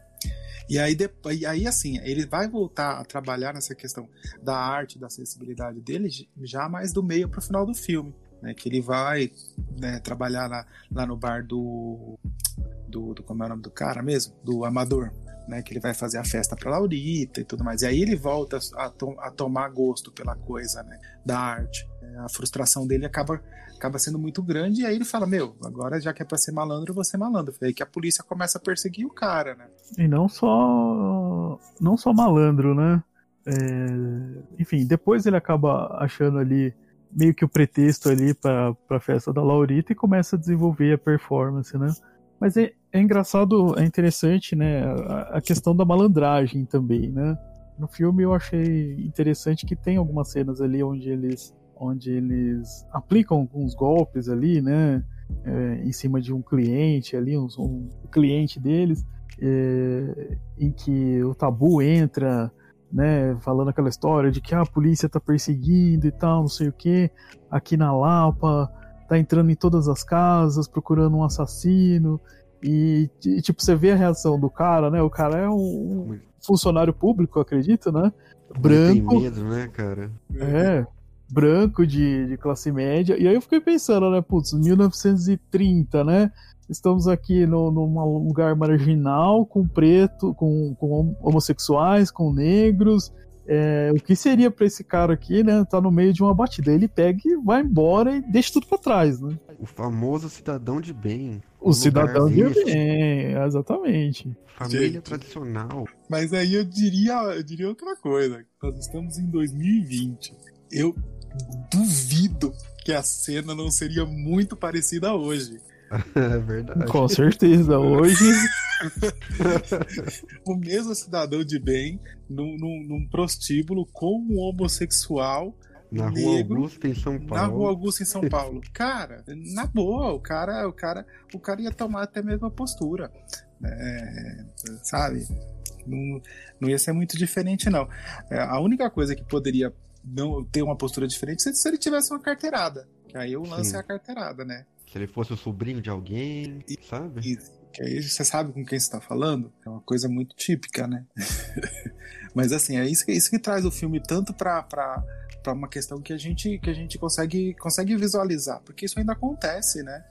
E aí, depois, e aí, assim, ele vai voltar a trabalhar nessa questão da arte, da sensibilidade dele, já mais do meio para o final do filme. Né, que ele vai né, trabalhar lá, lá no bar do, do, do. Como é o nome do cara mesmo? Do Amador. né? Que ele vai fazer a festa pra Laurita e tudo mais. E aí ele volta a, to a tomar gosto pela coisa, né? Da arte. A frustração dele acaba, acaba sendo muito grande. E aí ele fala: Meu, agora já que é pra ser malandro, eu vou ser malandro. Foi aí que a polícia começa a perseguir o cara, né? E não só. Não só malandro, né? É, enfim, depois ele acaba achando ali meio que o pretexto ali para a festa da Laurita e começa a desenvolver a performance, né? Mas é, é engraçado, é interessante, né? A, a, questão da malandragem também, né? No filme eu achei interessante que tem algumas cenas ali onde eles, onde eles aplicam alguns golpes ali, né? É, em cima de um cliente ali, um, um cliente deles, é, em que o tabu entra né, falando aquela história de que ah, a polícia tá perseguindo e tal, não sei o que, aqui na Lapa, tá entrando em todas as casas procurando um assassino. E, e tipo, você vê a reação do cara, né? O cara é um funcionário público, acredito, né? Branco. Tem medo, né, cara? É, branco de, de classe média. E aí eu fiquei pensando, né, putz, 1930, né? estamos aqui no, num lugar marginal, com preto, com, com homossexuais, com negros. É, o que seria para esse cara aqui, né? Tá no meio de uma batida. Ele pega e vai embora e deixa tudo para trás, né? O famoso cidadão de bem. O cidadão de bem, exatamente. Família Gente, tradicional. Mas aí eu diria, eu diria outra coisa. Nós estamos em 2020. Eu duvido que a cena não seria muito parecida a hoje. É verdade. Com certeza, hoje. o mesmo cidadão de bem num, num, num prostíbulo com um homossexual. Na negro, Rua Augusta, em São Paulo. Na Rua Augusta, em São Paulo. Cara, na boa, o cara, o cara, o cara ia tomar até a mesma postura. É, sabe? Não, não ia ser muito diferente, não. É, a única coisa que poderia não ter uma postura diferente é se ele tivesse uma carteirada. Que aí o lance Sim. é a carteirada, né? Se ele fosse o sobrinho de alguém, e, sabe? Isso. Que aí você sabe com quem você está falando. É uma coisa muito típica, né? Mas assim, é isso, é isso que traz o filme tanto para para uma questão que a gente que a gente consegue consegue visualizar, porque isso ainda acontece, né?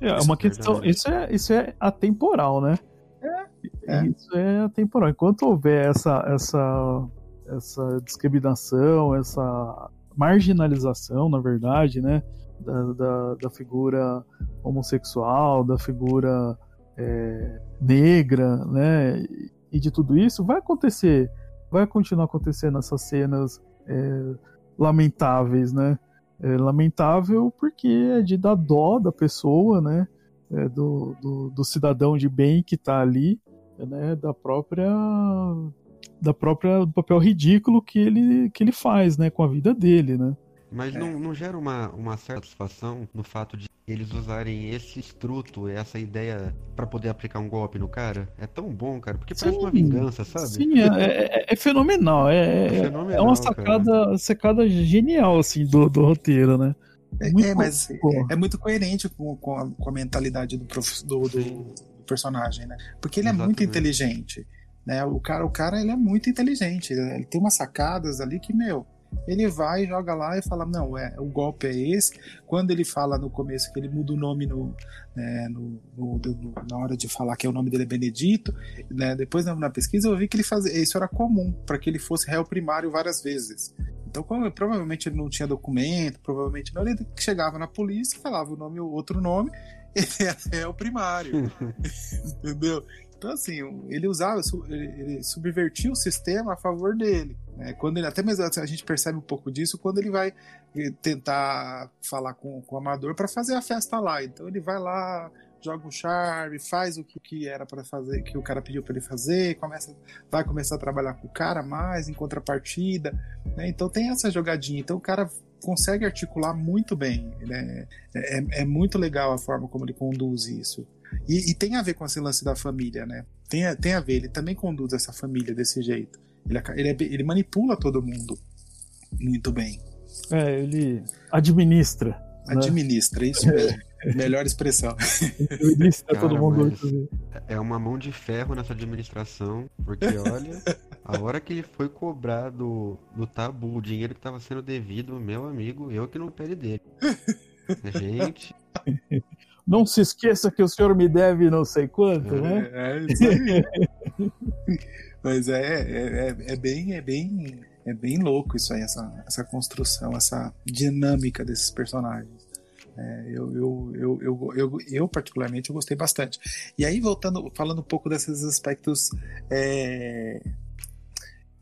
É uma questão, isso é isso é atemporal, né? É, é. Isso é atemporal. Enquanto houver essa essa essa discriminação, essa marginalização, na verdade, né? da, da, da figura homossexual, da figura é, negra, né? E de tudo isso, vai acontecer, vai continuar acontecendo essas cenas é, lamentáveis, né? É lamentável porque é de dar dó da pessoa, né? É do, do, do, cidadão de bem que está ali, né? Da própria da própria do papel ridículo que ele que ele faz, né? Com a vida dele, né? Mas é. não, não gera uma, uma certa satisfação no fato de eles usarem esse estruto, essa ideia para poder aplicar um golpe no cara? É tão bom, cara, porque sim, parece uma vingança, sabe? Sim, é, é, é fenomenal. É, é, fenomenal. É uma sacada, sacada genial, assim, do, do roteiro, né? É, muito é, mas é, é, muito coerente com, com, a, com a mentalidade do, prof, do, do, personagem, né? Porque ele é Exatamente. muito inteligente. Né? O cara, o cara ele é muito inteligente. Ele tem umas sacadas ali que, meu, ele vai, joga lá e fala: Não, é, o golpe é esse. Quando ele fala no começo que ele muda o nome no, né, no, no, no, na hora de falar que é o nome dele é Benedito, né, depois na, na pesquisa eu vi que ele fazia, isso era comum para que ele fosse réu primário várias vezes. Então, como, provavelmente ele não tinha documento, provavelmente não, ele chegava na polícia, falava o nome, outro nome, ele era réu primário. Entendeu? Então, assim, ele usava, ele subvertia o sistema a favor dele. Né? Quando ele, até mesmo a gente percebe um pouco disso quando ele vai eh, tentar falar com, com o amador para fazer a festa lá. Então ele vai lá, joga um charme, faz o que, que era para fazer, que o cara pediu para ele fazer, começa, vai começar a trabalhar com o cara mais em contrapartida. Né? Então tem essa jogadinha. Então o cara consegue articular muito bem. Né? É, é, é muito legal a forma como ele conduz isso. E, e, tem a ver com esse lance da família, né? Tem, tem a ver, ele também conduz essa família desse jeito. Ele, ele, é, ele manipula todo mundo muito bem. É, ele administra. Né? Administra, né? isso mesmo. Melhor expressão. Administra Cara, todo mundo. É uma mão de ferro nessa administração, porque olha, a hora que ele foi cobrar do, do tabu o dinheiro que estava sendo devido, meu amigo, eu que não pede dele. Gente. Não se esqueça que o senhor me deve não sei quanto, é, né? É, isso aí. Mas é, é, é, é, bem, é bem, é bem louco isso aí, essa, essa construção, essa dinâmica desses personagens. É, eu, eu, eu, eu, eu, particularmente, eu gostei bastante. E aí, voltando, falando um pouco desses aspectos é,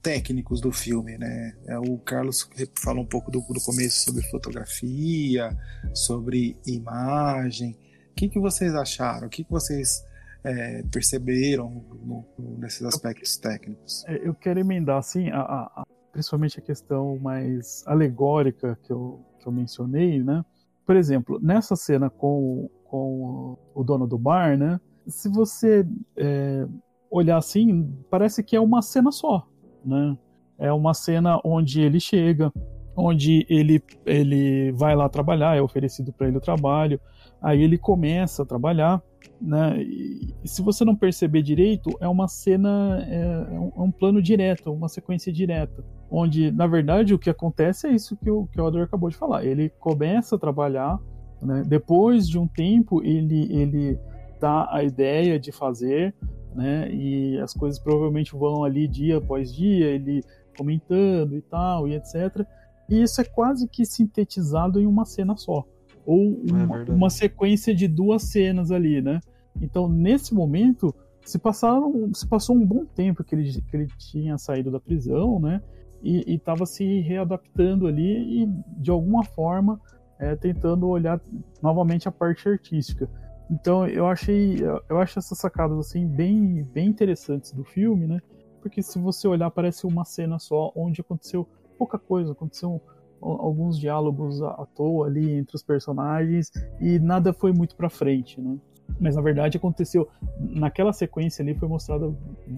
técnicos do filme, né? É, o Carlos falou um pouco do, do começo sobre fotografia, sobre imagem. O que, que vocês acharam? O que, que vocês é, perceberam no, no, nesses aspectos técnicos? É, eu quero emendar, assim, a, a, principalmente a questão mais alegórica que eu, que eu mencionei, né? Por exemplo, nessa cena com, com o dono do bar, né? Se você é, olhar assim, parece que é uma cena só, né? É uma cena onde ele chega, onde ele, ele vai lá trabalhar, é oferecido para ele o trabalho, aí ele começa a trabalhar, né? E, se você não perceber direito, é uma cena, é, é, um, é, um, plano direto, uma sequência direta, onde na verdade o que acontece é isso que o que o Ador acabou de falar. Ele começa a trabalhar, né? depois de um tempo ele ele dá a ideia de fazer, né? E as coisas provavelmente vão ali dia após dia, ele comentando e tal e etc. E isso é quase que sintetizado em uma cena só ou é uma, é uma, sequência de duas cenas ali, né? Então, nesse momento, se passaram, se passou um bom tempo que ele, que ele tinha saído da prisão, né? E estava se readaptando ali e, de alguma forma, é, tentando olhar novamente a parte artística. Então, eu achei, eu acho essas sacadas assim bem, bem interessantes do filme, né? Porque se você olhar, parece uma cena só onde aconteceu pouca coisa, aconteceu alguns diálogos à toa ali entre os personagens e nada foi muito para frente, né? Mas na verdade aconteceu naquela sequência ali foi mostrado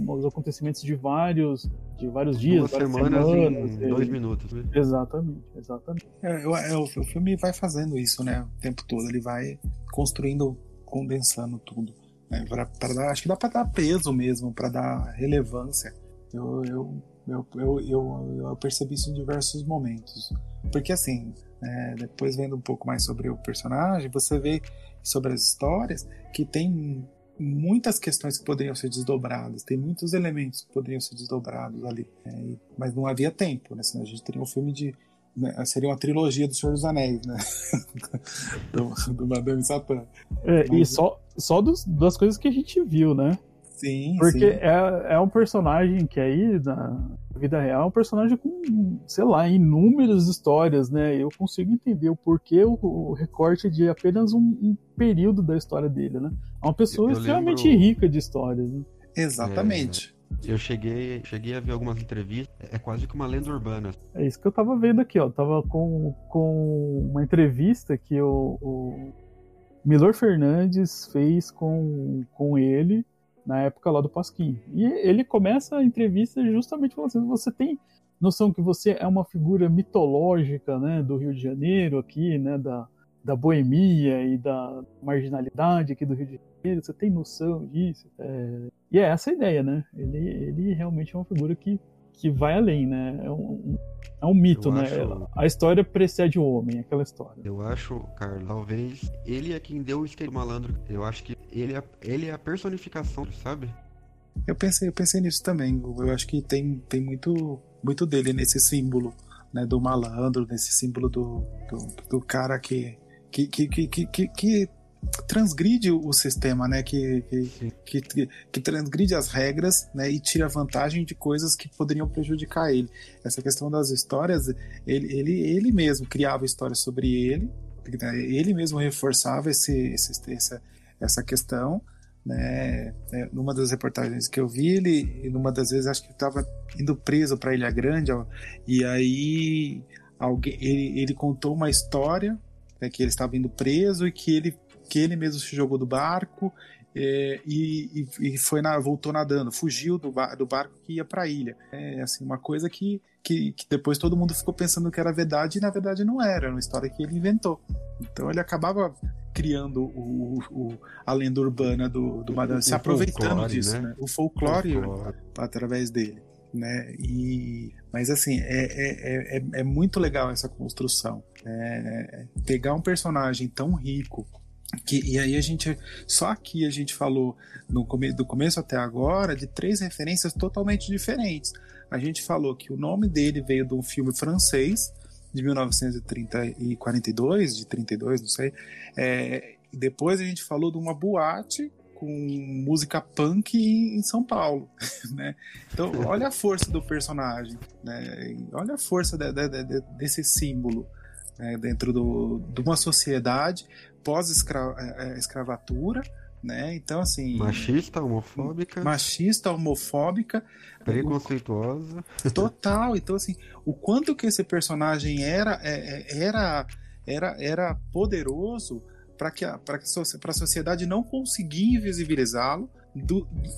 os acontecimentos de vários de vários dias, Duas várias semanas, semanas em e... dois minutos. Né? Exatamente, exatamente. É, é, o, o filme vai fazendo isso, né? O tempo todo ele vai construindo, condensando tudo, né? Pra, pra dar, acho que dá para dar peso mesmo, para dar relevância. Eu, eu eu, eu, eu, eu, percebi isso em diversos momentos. Porque, assim, é, depois vendo um pouco mais sobre o personagem, você vê sobre as histórias que tem muitas questões que poderiam ser desdobradas, tem muitos elementos que poderiam ser desdobrados ali. É, mas não havia tempo, né? Senão a gente teria um filme de. Né, seria uma trilogia do Senhor dos Anéis, né? do, do Madame Satã. É, mas... E só, só dos, das coisas que a gente viu, né? Sim, Porque sim. É, é um personagem que aí, na vida real, é um personagem com, sei lá, inúmeras histórias, né? Eu consigo entender o porquê o, o recorte de apenas um, um, período da história dele, né? É uma pessoa eu extremamente lembro... rica de histórias, né? Exatamente. É, eu cheguei, cheguei a ver algumas entrevistas, é quase que uma lenda urbana. É isso que eu tava vendo aqui, ó. Eu tava com, com uma entrevista que o, o Milor Fernandes fez com, com ele na época lá do Pasquim. E ele começa a entrevista justamente falando assim: você tem noção que você é uma figura mitológica, né, do Rio de Janeiro aqui, né, da, da boemia e da marginalidade aqui do Rio de Janeiro, você tem noção disso? É... E é essa a ideia, né? Ele, ele realmente é uma figura que, que vai além, né? É um, é um mito, eu né? Acho... A história precede o homem, aquela história. Eu acho, Carlos, talvez ele é quem deu o esquema malandro. Eu acho que ele é, ele é a personificação, sabe? Eu pensei, eu pensei nisso também. Eu acho que tem, tem muito, muito dele nesse símbolo, né, do malandro, nesse símbolo do, do, do cara que que, que, que, que, que transgride o sistema, né? Que, que, que, que, transgride as regras, né? E tira vantagem de coisas que poderiam prejudicar ele. Essa questão das histórias, ele, ele, ele mesmo criava histórias sobre ele, né, ele mesmo reforçava esse, esse, essa, essa questão, né? É, numa das reportagens que eu vi, ele, numa das vezes, acho que estava indo preso para Ilha Grande, e aí alguém, ele, ele contou uma história né, que ele estava indo preso e que ele que ele mesmo se jogou do barco é, e, e, foi na, voltou nadando, fugiu do, bar, do barco que ia para a ilha. É assim, uma coisa que, que, que, depois todo mundo ficou pensando que era verdade e na verdade não era, era uma história que ele inventou. Então ele acabava criando o, o a lenda urbana do, do Madame, se aproveitando disso, né? né? o folclore, folclore. através dele. Né? E, mas assim, é, é, é, é muito legal essa construção. É, pegar um personagem tão rico Que, e aí a gente. Só aqui a gente falou no come, do começo até agora de três referências totalmente diferentes. A gente falou que o nome dele veio de um filme francês de 1942, de 32, não sei. É, depois a gente falou de uma boate com música punk em São Paulo, né? Então, olha a força do personagem, né? Olha a força de, de, de, desse símbolo né? dentro do, de uma sociedade pós-escravatura, é, é, né? Então, assim... Machista, homofóbica. Machista, homofóbica. Preconceituosa. Total. Então, assim, o quanto que esse personagem era, é, era, era, era poderoso para que, a, que a sociedade não conseguir invisibilizá-lo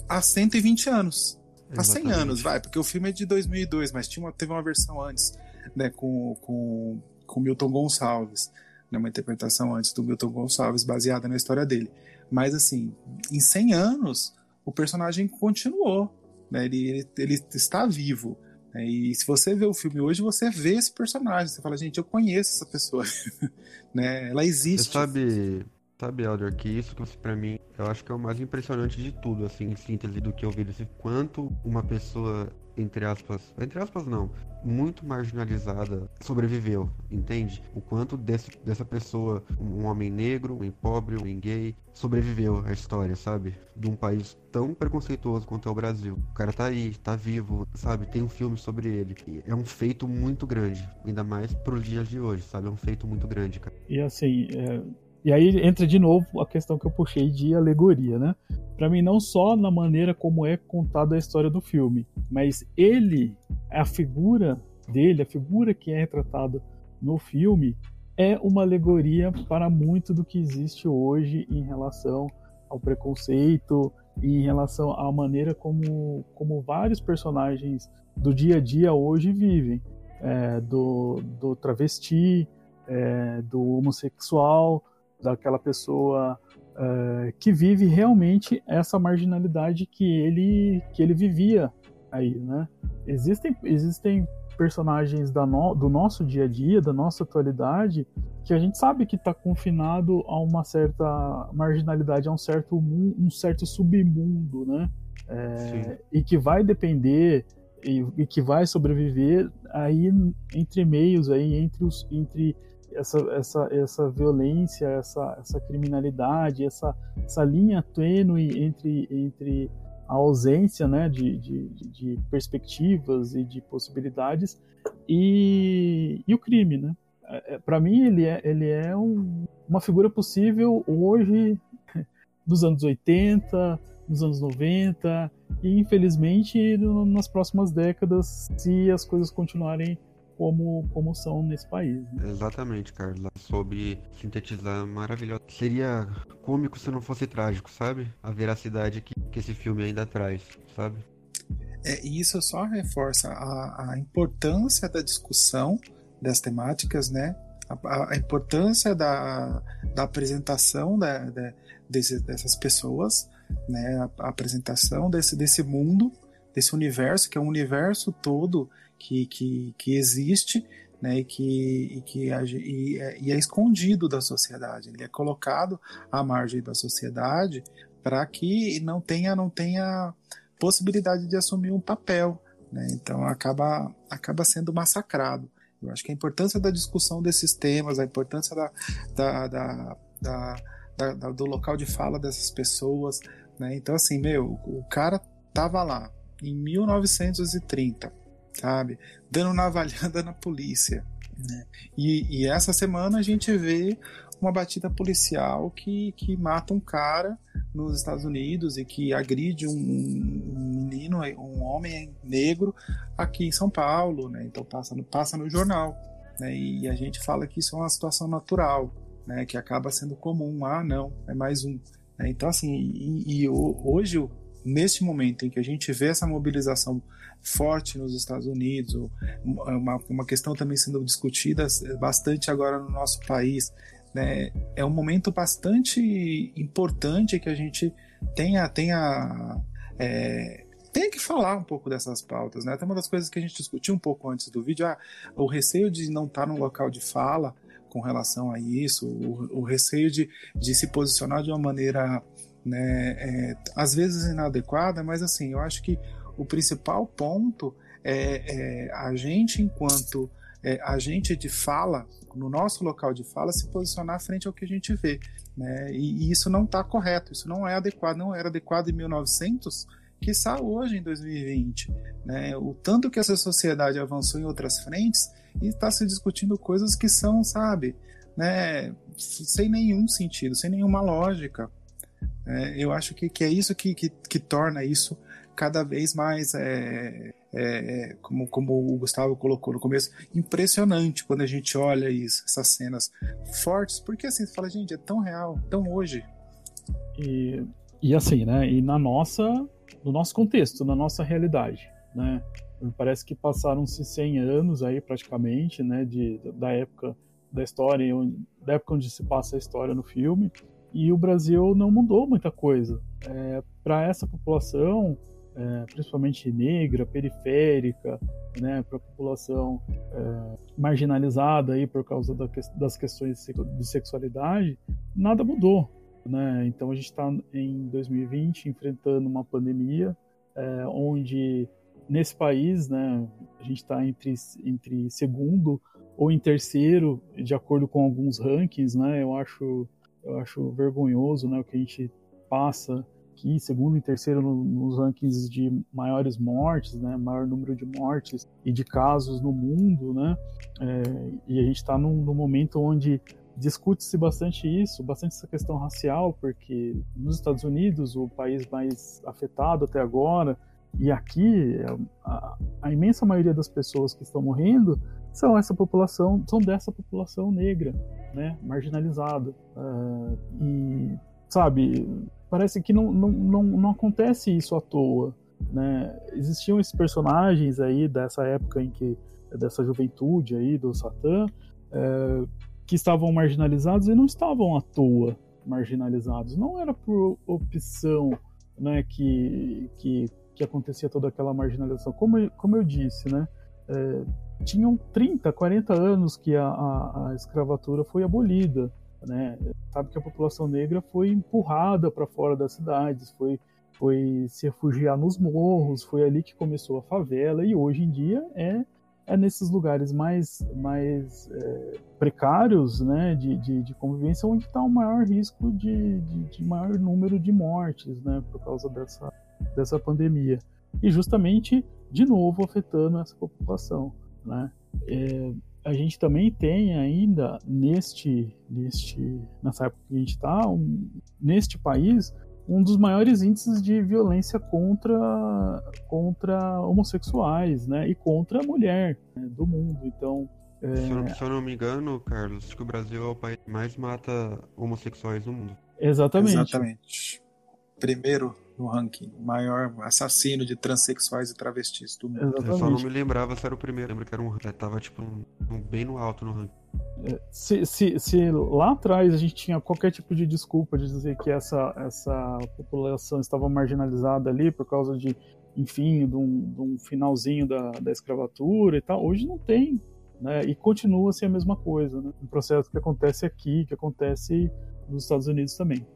há 120 anos. Há 100 anos, vai, porque o filme é de 2002, mas tinha uma, teve uma versão antes, né, com, com, com Milton Gonçalves, né, uma interpretação antes do Milton Gonçalves, baseada na história dele. Mas, assim, em 100 anos, o personagem continuou, né, ele, ele, ele está vivo. Né, e se você vê o filme hoje, você vê esse personagem. Você fala, gente, eu conheço essa pessoa. né? Ela existe. Você sabe, sabe, Elder, que isso que para mim, eu acho que é o mais impressionante de tudo, assim, em síntese do que eu vi desse quanto uma pessoa entre aspas, entre aspas não, muito marginalizada sobreviveu, entende? O quanto desse, dessa pessoa, um homem negro, um homem pobre, um homem gay, sobreviveu à história, sabe? De um país tão preconceituoso quanto é o Brasil. O cara tá aí, tá vivo, sabe? Tem um filme sobre ele. É um feito muito grande, ainda mais pros dias de hoje, sabe? É um feito muito grande, cara. E assim, é e aí entra de novo a questão que eu puxei de alegoria, né? Para mim, não só na maneira como é contada a história do filme, mas ele, a figura dele, a figura que é retratada no filme, é uma alegoria para muito do que existe hoje em relação ao preconceito e em relação à maneira como, como vários personagens do dia a dia hoje vivem. É, do, do travesti, é, do homossexual, daquela pessoa uh, que vive realmente essa marginalidade que ele que ele vivia aí, né? Existem existem personagens no, do nosso dia a dia, da nossa atualidade, que a gente sabe que está confinado a uma certa marginalidade, a um certo um certo submundo, né? É, e que vai depender e, e, que vai sobreviver aí entre meios aí entre os entre essa, essa, essa violência, essa, essa criminalidade, essa, essa linha tênue entre, entre a ausência né, de, de, de perspectivas e de possibilidades e, e o crime. Né? É, é Para mim, ele é, ele é um, uma figura possível hoje, dos anos 80, dos anos 90, e infelizmente nas próximas décadas, se as coisas continuarem como, como são nesse país. Né? Exatamente, Carla. Soube sintetizar maravilhoso. Seria cômico se não fosse trágico, sabe? A veracidade que, que esse filme ainda traz, sabe? É, e isso só reforça a, a importância da discussão das temáticas, né? A, a importância da, da apresentação da, da, desse, dessas pessoas, né? A, a apresentação desse, desse mundo, desse universo, que é um universo todo que, que, que existe né, e, que, e, que e é, e é escondido da sociedade, ele é colocado à margem da sociedade para que não tenha, não tenha possibilidade de assumir um papel. Né, então acaba, acaba sendo massacrado. Eu acho que a importância da discussão desses temas, a importância da, da, da, da, da do local de fala dessas pessoas. Né, então, assim, meu, o cara tava lá em 1930 sabe? Dando navalhada na polícia. Né? E, e, essa semana a gente vê uma batida policial que, que mata um cara nos Estados Unidos e que agride um, um menino, um homem negro aqui em São Paulo, né? Então passa no, passa no jornal, né? E a gente fala que isso é uma situação natural, né? Que acaba sendo comum. Ah, não, é mais um. Né? Então assim, e, e hoje neste momento em que a gente vê essa mobilização forte nos Estados Unidos, uma, uma questão também sendo discutida bastante agora no nosso país, né, é um momento bastante importante que a gente tenha, tenha é, tem que falar um pouco dessas pautas, né? Até uma das coisas que a gente discutiu um pouco antes do vídeo, ah, o receio de não estar num local de fala com relação a isso, o, o receio de, de se posicionar de uma maneira, né, é, às vezes inadequada, mas assim, eu acho que o principal ponto é, é a gente, enquanto é, agente de fala, no nosso local de fala, se posicionar frente ao que a gente vê. Né? E, e isso não está correto, isso não é adequado, não era adequado em 1900, que está hoje em 2020. Né? O tanto que essa sociedade avançou em outras frentes e está se discutindo coisas que são, sabe, né, sem nenhum sentido, sem nenhuma lógica. É, eu acho que, que é isso que, que, que torna isso cada vez mais, é, é, como, como o Gustavo colocou no começo, impressionante quando a gente olha isso, essas cenas fortes, porque assim, você fala, gente, é tão real, tão hoje. E, e assim, né, e na nossa, no nosso contexto, na nossa realidade, né, parece que passaram-se 100 anos aí praticamente, né, de, da época da história, da época onde se passa a história no filme, e o Brasil não mudou muita coisa. É, Para essa população, é, principalmente negra, periférica, né, para a população é, marginalizada aí por causa da, das questões de sexualidade, nada mudou. Né? Então a gente está em 2020 enfrentando uma pandemia é, onde nesse país, né, a gente está entre, entre segundo ou em terceiro, de acordo com alguns rankings, né? Eu acho, eu acho vergonhoso, né, o que a gente passa aqui, segundo e terceiro no, nos rankings de maiores mortes, né, maior número de mortes e de casos no mundo, né, é, e a gente está num, num, momento onde discute-se bastante isso, bastante essa questão racial, porque nos Estados Unidos, o país mais afetado até agora, e aqui a, a imensa maioria das pessoas que estão morrendo são essa população, são dessa população negra, né, marginalizada, uh, e sabe parece que não, não, não, não acontece isso à toa. Né? Existiam esses personagens aí dessa época em que dessa juventude aí do Satã é, que estavam marginalizados e não estavam à toa marginalizados. Não era por opção né, que, que, que acontecia toda aquela marginalização. Como, como eu disse, né, é, tinham 30, 40 anos que a, a, a escravatura foi abolida. Né? Sabe que a população negra foi empurrada para fora das cidades, foi, foi se refugiar nos morros, foi ali que começou a favela e hoje em dia é, é nesses lugares mais, mais é, precários né, de, de, de, convivência onde está o maior risco de, de, de, maior número de mortes né, por causa dessa, dessa pandemia. E justamente, de novo, afetando essa população. Né? É, a gente também tem ainda neste, neste nessa época que a gente está, um, neste país, um dos maiores índices de violência contra, contra homossexuais, né, e contra a mulher né, do mundo. Então, é... se, eu, se, eu, não me engano, Carlos, acho que o Brasil é o país que mais mata homossexuais do mundo. Exatamente. Exatamente. Primeiro no ranking. Maior assassino de transexuais e travestis do mundo. Exatamente. Eu só não me lembrava se era o primeiro. Lembro que era um. Já tava, tipo, um, bem no alto no ranking. É, se, se, se, lá atrás a gente tinha qualquer tipo de desculpa de dizer que essa, essa população estava marginalizada ali por causa de, enfim, de um, de um finalzinho da, da escravatura e tal, hoje não tem. Né? E continua a ser a mesma coisa. Né? Um processo que acontece aqui, que acontece nos Estados Unidos também.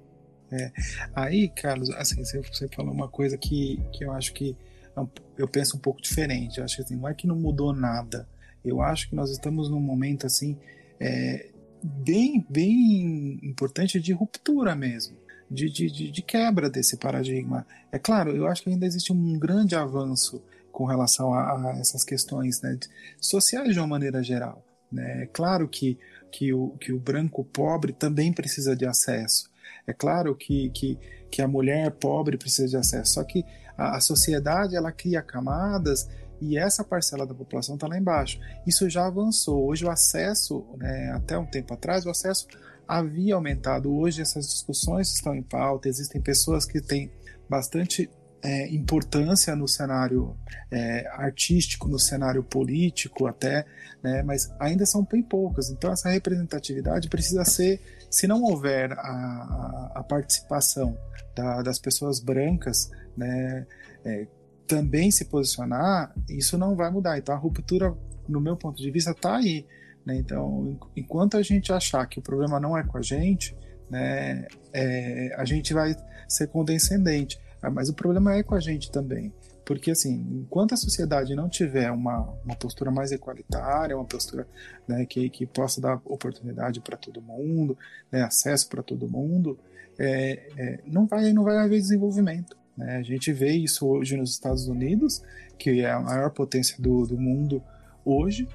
É. Aí, Carlos, assim, você falou uma coisa que, que eu acho que é eu penso um pouco diferente. Eu acho que assim, não é que não mudou nada. Eu acho que nós estamos num momento assim é, bem, bem importante de ruptura mesmo, de, de, de, quebra desse paradigma. É claro, eu acho que ainda existe um grande avanço com relação a, a essas questões né, sociais de uma maneira geral. Né? É claro que, que, o, que o branco pobre também precisa de acesso. É claro que, que, que a mulher pobre precisa de acesso, só que a, a sociedade ela cria camadas e essa parcela da população está lá embaixo. Isso já avançou. Hoje o acesso, né, até um tempo atrás, o acesso havia aumentado. Hoje essas discussões estão em pauta, existem pessoas que têm bastante é, importância no cenário é, artístico, no cenário político até, né, mas ainda são bem poucas. Então essa representatividade precisa ser, se não houver a, a, a participação da, das pessoas brancas, né, é, também se posicionar, isso não vai mudar. Então a ruptura, no meu ponto de vista, está aí. Né? Então, enquanto a gente achar que o problema não é com a gente, né, é, a gente vai ser condescendente. Ah, mas o problema é com a gente também. Porque, assim, enquanto a sociedade não tiver uma, uma postura mais equalitária, uma postura né, que, que possa dar oportunidade para todo mundo, né, acesso para todo mundo, é, é, não, vai, não vai haver desenvolvimento. Né? A gente vê isso hoje nos Estados Unidos, que é a maior potência do, do mundo hoje,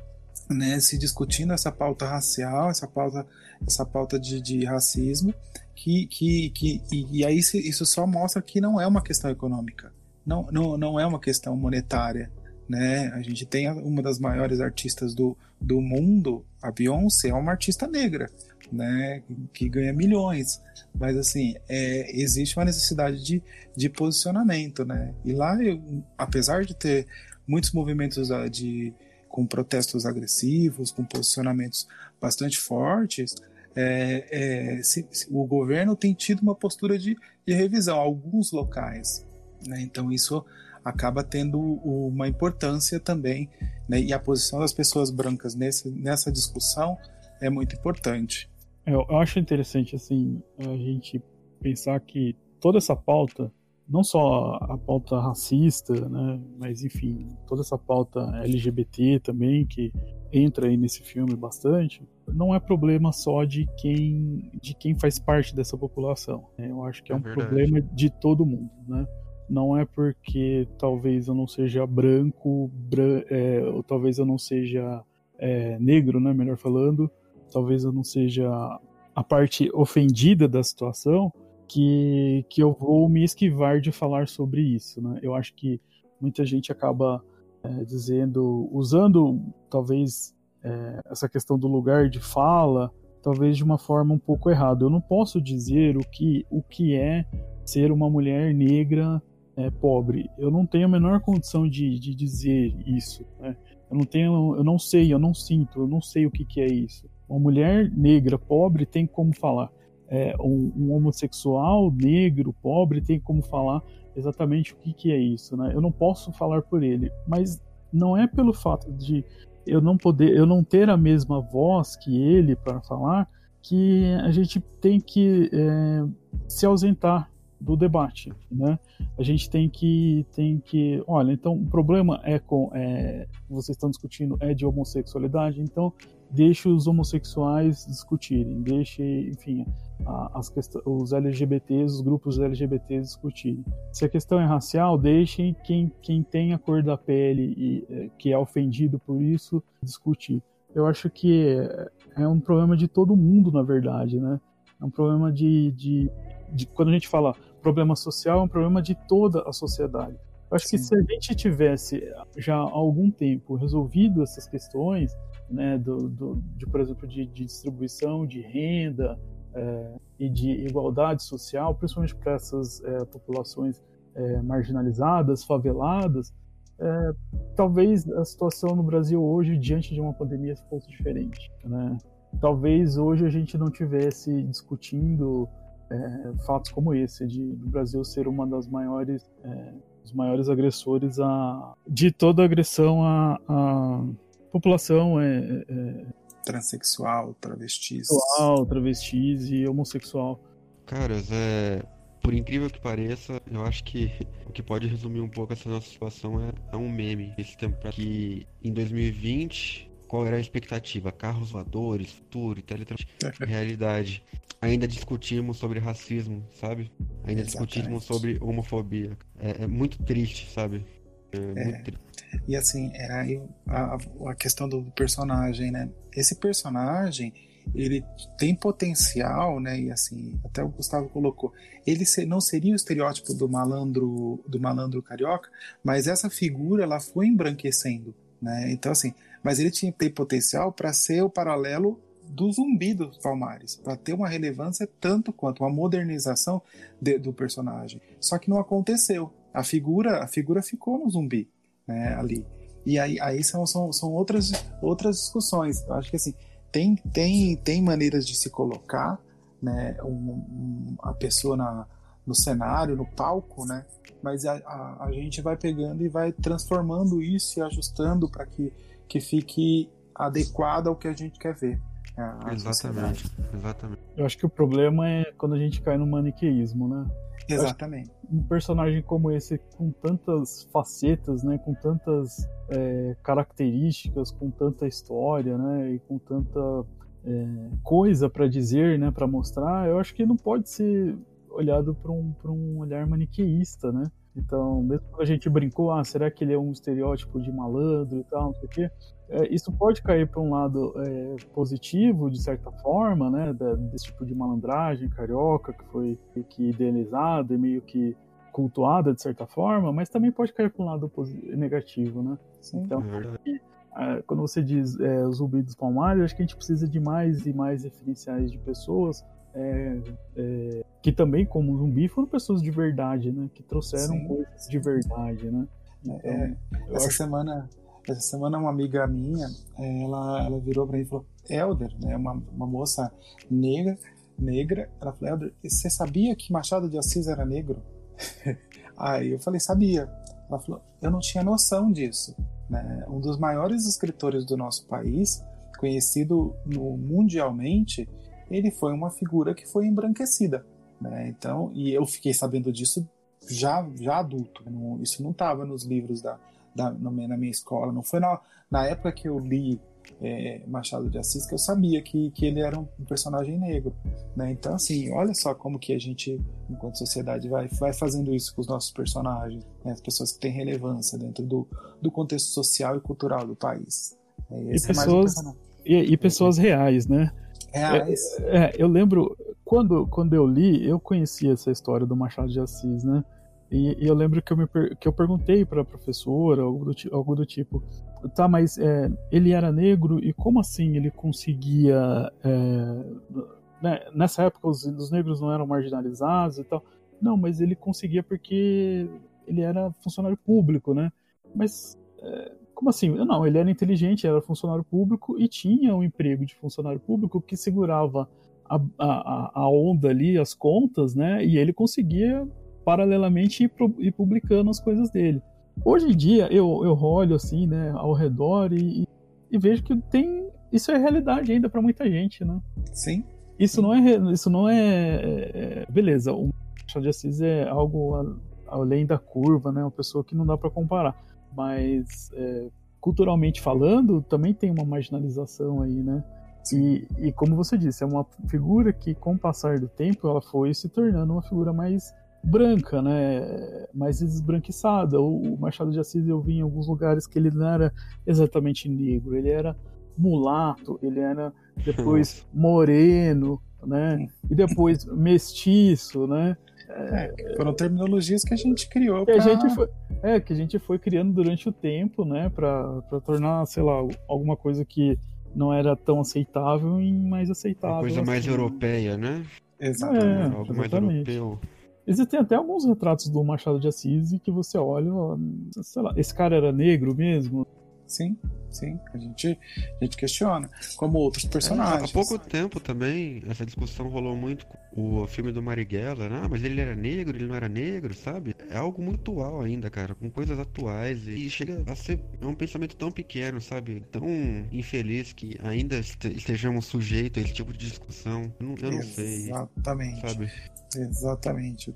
né, se discutindo essa pauta racial, essa pauta, essa pauta de, de racismo, que, que, que e, e aí isso só mostra que não é uma questão econômica, não, não, não é uma questão monetária, né? A gente tem uma das maiores artistas do, do mundo, a Beyoncé, é uma artista negra, né? Que ganha milhões, mas assim, é, existe uma necessidade de, de posicionamento, né? E lá, eu, apesar de ter muitos movimentos ah, de com protestos agressivos, com posicionamentos bastante fortes, é, é, se, se, o governo tem tido uma postura de, de revisão, alguns locais. Né? Então isso acaba tendo uma importância também, né? e a posição das pessoas brancas nesse, nessa discussão é muito importante. Eu, eu acho interessante assim a gente pensar que toda essa pauta não só a pauta racista, né, mas enfim, toda essa pauta LGBT também que entra aí nesse filme bastante, não é problema só de quem de quem faz parte dessa população. Né? Eu acho que é, é um verdade. problema de todo mundo, né? Não é porque talvez eu não seja branco, bran é, ou talvez eu não seja é, negro, né, melhor falando, talvez eu não seja a parte ofendida da situação, que, que eu vou me esquivar de falar sobre isso. Né? Eu acho que muita gente acaba é, dizendo, usando talvez é, essa questão do lugar de fala, talvez de uma forma um pouco errada. Eu não posso dizer o que, o que é ser uma mulher negra é, pobre. Eu não tenho a menor condição de, de dizer isso. Né? Eu não tenho, eu não sei, eu não sinto, eu não sei o que, que é isso. Uma mulher negra pobre tem como falar é, um, um, homossexual negro, pobre, tem como falar exatamente o que, que é isso, né? Eu não posso falar por ele, mas não é pelo fato de eu não poder, eu não ter a mesma voz que ele para falar, que a gente tem que é, se ausentar do debate, né? A gente tem que tem que, olha, então o problema é com, é, vocês estão discutindo é de homossexualidade, então deixe os homossexuais discutirem, deixe, enfim, as os LGBTs, os grupos LGBTs discutirem. Se a questão é racial, deixem quem, quem tem a cor da pele e é, que é ofendido por isso discutir. Eu acho que é, é um problema de todo mundo, na verdade, né? É um problema de, de, de quando a gente fala problema social, é um problema de toda a sociedade. Eu acho Sim. que se a gente tivesse já há algum tempo resolvido essas questões, né, do, do de, por exemplo, de, de distribuição de renda, é, e de igualdade social, principalmente para essas é, populações é, marginalizadas, faveladas, é, talvez a situação no Brasil hoje, diante de uma pandemia, fosse diferente. Né? Talvez hoje a gente não tivesse discutindo é, fatos como esse, de do Brasil ser uma das maiores, é, os maiores agressores a, de toda agressão à, à população é, transexual, travestis. Transexual, travestis e homossexual. Caras, é. Por incrível que pareça, eu acho que o que pode resumir um pouco essa nossa situação é, é um meme. Esse tempo que em 2020, qual era a expectativa? Carros voadores, futuro, teletransporte, realidade. Ainda discutimos sobre racismo, sabe? Ainda Exatamente. discutimos sobre homofobia. É, é muito triste, sabe? É, é. E assim, é a, a questão do personagem, né? Esse personagem, ele tem potencial, né? E assim, até o Gustavo colocou, ele não seria o estereótipo do malandro, do malandro carioca, mas essa figura ela foi embranquecendo, né? Então assim, mas ele tinha tem potencial para ser o paralelo do zumbi dos Palmares, para ter uma relevância tanto quanto uma modernização de, do personagem. Só que não aconteceu. A figura, a figura ficou no zumbi, né, ali. E aí, aí são, são, são outras, outras discussões. Eu acho que assim, tem, tem, tem maneiras de se colocar né, um, um, a pessoa na, no cenário, no palco, né? Mas a, a, a, gente vai pegando e vai transformando isso e ajustando para que, que fique adequada ao que a gente quer ver. Exatamente, exatamente. Eu acho que o problema é quando a gente cai no maniqueísmo, né? Exatamente. Um personagem como esse, com tantas facetas, né, com tantas é, características, com tanta história, né, e com tanta é, coisa para dizer, né, para mostrar, eu acho que não pode ser olhado por um, por um olhar maniqueísta, né? Então, mesmo quando a gente brincou, ah, será que ele é um estereótipo de malandro e tal, não sei o quê, é, isso pode cair para um lado é, positivo, de certa forma, né, da, desse tipo de malandragem carioca que foi que idealizada e meio que cultuada de certa forma, mas também pode cair para um lado negativo, né? Sim, então, é quando você diz é, o zumbi dos palmares, acho que a gente precisa de mais e mais referenciais de pessoas é, é, que também, como zumbi, foram pessoas de verdade, né? Que trouxeram Sim. coisas de verdade, né? Então, é, essa acho... semana, essa semana uma amiga minha, ela, ela virou para mim e falou, Elder, né? Uma, uma moça negra, negra, ela falou, Elder, você sabia que Machado de Assis era negro? Aí eu falei, sabia. Ela falou, eu não tinha noção disso. Né? Um dos maiores escritores do nosso país, conhecido no, mundialmente, ele foi uma figura que foi embranquecida. Né? Então, e eu fiquei sabendo disso já, já adulto. Não, isso não estava nos livros da, da, na minha escola. Não foi na, na época que eu li é, Machado de Assis que eu sabia que, que ele era um, personagem negro. Né? Então, assim, olha só como que a gente, enquanto sociedade, vai, vai fazendo isso com os nossos personagens, né? as pessoas que têm relevância dentro do, do contexto social e cultural do país. É, e, pessoas, é e, e, pessoas reais, né? Reais. É, é, eu lembro, quando, quando eu li, eu conhecia essa história do Machado de Assis, né? E, e eu lembro que eu, me, que eu perguntei para a professora, algo do, algo do tipo, tá, mas é, ele era negro e como assim ele conseguia. É, né, nessa época os, os, negros não eram marginalizados e tal. Não, mas ele conseguia porque ele era funcionário público, né? Mas é, como assim? Não, ele era inteligente, era funcionário público e tinha um emprego de funcionário público que segurava a, a, a onda ali, as contas, né? E ele conseguia, paralelamente, ir, ir publicando as coisas dele. Hoje em dia, eu, eu olho assim, né, ao redor e, e vejo que tem. Isso é realidade ainda para muita gente, né? Sim. Isso não é. Isso não é, é. beleza, o Machado de Assis é algo além da curva, né? Uma pessoa que não dá para comparar mas é, culturalmente falando, também tem uma marginalização aí, né? E, e, como você disse, é uma figura que, com o passar do tempo, ela foi se tornando uma figura mais branca, né? Mais esbranquiçada. O Machado de Assis eu vi em alguns lugares que ele não era exatamente negro, ele era mulato, ele era depois moreno, né? E depois mestiço, né? É, foram terminologias que a gente criou. Que pra... a gente foi, é, que a gente foi criando durante o tempo, né? Pra, pra tornar, sei lá, alguma coisa que não era tão aceitável em mais aceitável. Uma coisa assim. mais europeia, né? Exatamente. É, Algo exatamente. mais europeu. Existem até alguns retratos do Machado de Assis que você olha, sei lá, esse cara era negro mesmo? Sim, sim. A gente, a gente questiona. Como outros personagens. É, há pouco tempo também, essa discussão rolou muito com o filme do Marighella, né? Ah, mas ele era negro, ele não era negro, sabe? É algo muito atual ainda, cara, com coisas atuais. E chega a ser é um pensamento tão pequeno, sabe? Tão infeliz que ainda estejamos sujeitos a esse tipo de discussão. Eu não, eu não sei. Exatamente. Sabe? Exatamente.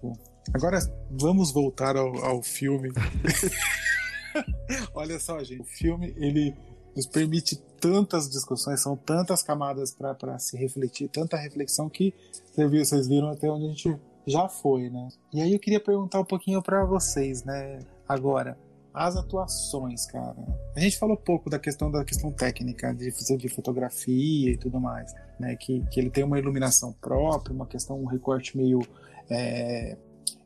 Agora vamos voltar ao, ao filme. Olha só, gente, o filme ele nos permite tantas discussões, são tantas camadas para se refletir, tanta reflexão que vocês viram até onde a gente já foi, né? E aí eu queria perguntar um pouquinho para vocês, né? Agora, as atuações, cara. A gente falou pouco da questão da questão técnica de de fotografia e tudo mais, né? Que, que ele tem uma iluminação própria, uma questão um recorte meio é,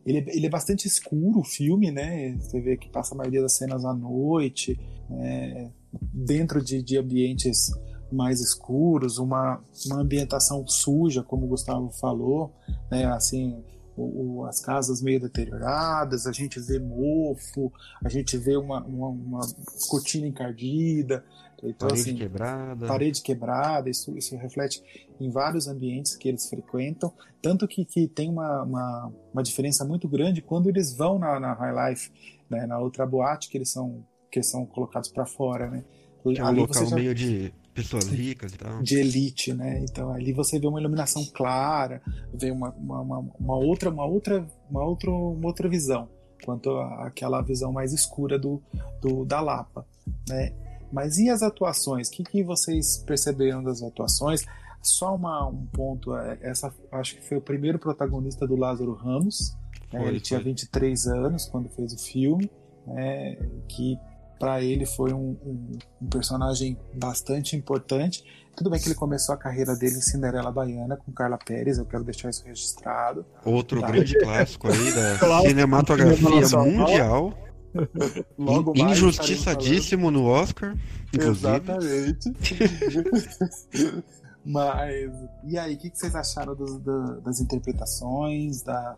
ele, ele é bastante escuro o filme, né? Você vê que passa a maioria das cenas à noite, né? dentro de, de ambientes mais escuros, uma, uma ambientação suja, como o Gustavo falou, né? Assim, o, o, as casas meio deterioradas, a gente vê mofo, a gente vê uma, uma, uma cortina encardida, então, parede assim, quebrada. Parede quebrada, isso, isso reflete em vários ambientes que eles frequentam. Tanto que, que tem uma, uma, uma diferença muito grande quando eles vão na, na High Life, né, na outra boate, que eles são, que são colocados para fora. Né? Que é um local já... meio de pessoas ricas e tal. De elite, né? Então ali você vê uma iluminação clara, vê uma, uma, uma, uma outra, uma outra, uma outra, uma outra visão quanto àquela visão mais escura do, do da Lapa, né? Mas e as atuações? O que, que vocês perceberam das atuações? Só uma, um ponto, é, essa acho que foi o primeiro protagonista do Lázaro Ramos. Né? Foi, ele foi. tinha 23 anos quando fez o filme, né? que para ele foi um, um, um, personagem bastante importante. Tudo bem que ele começou a carreira dele em Cinderela Baiana com Carla Pérez, eu quero deixar isso registrado. Outro tá? grande clássico aí da cinematografia mundial. Logo Injustiçadíssimo no Oscar. Inclusive. Exatamente. Mas, e aí, o que, que, vocês acharam dos, da, das interpretações, da,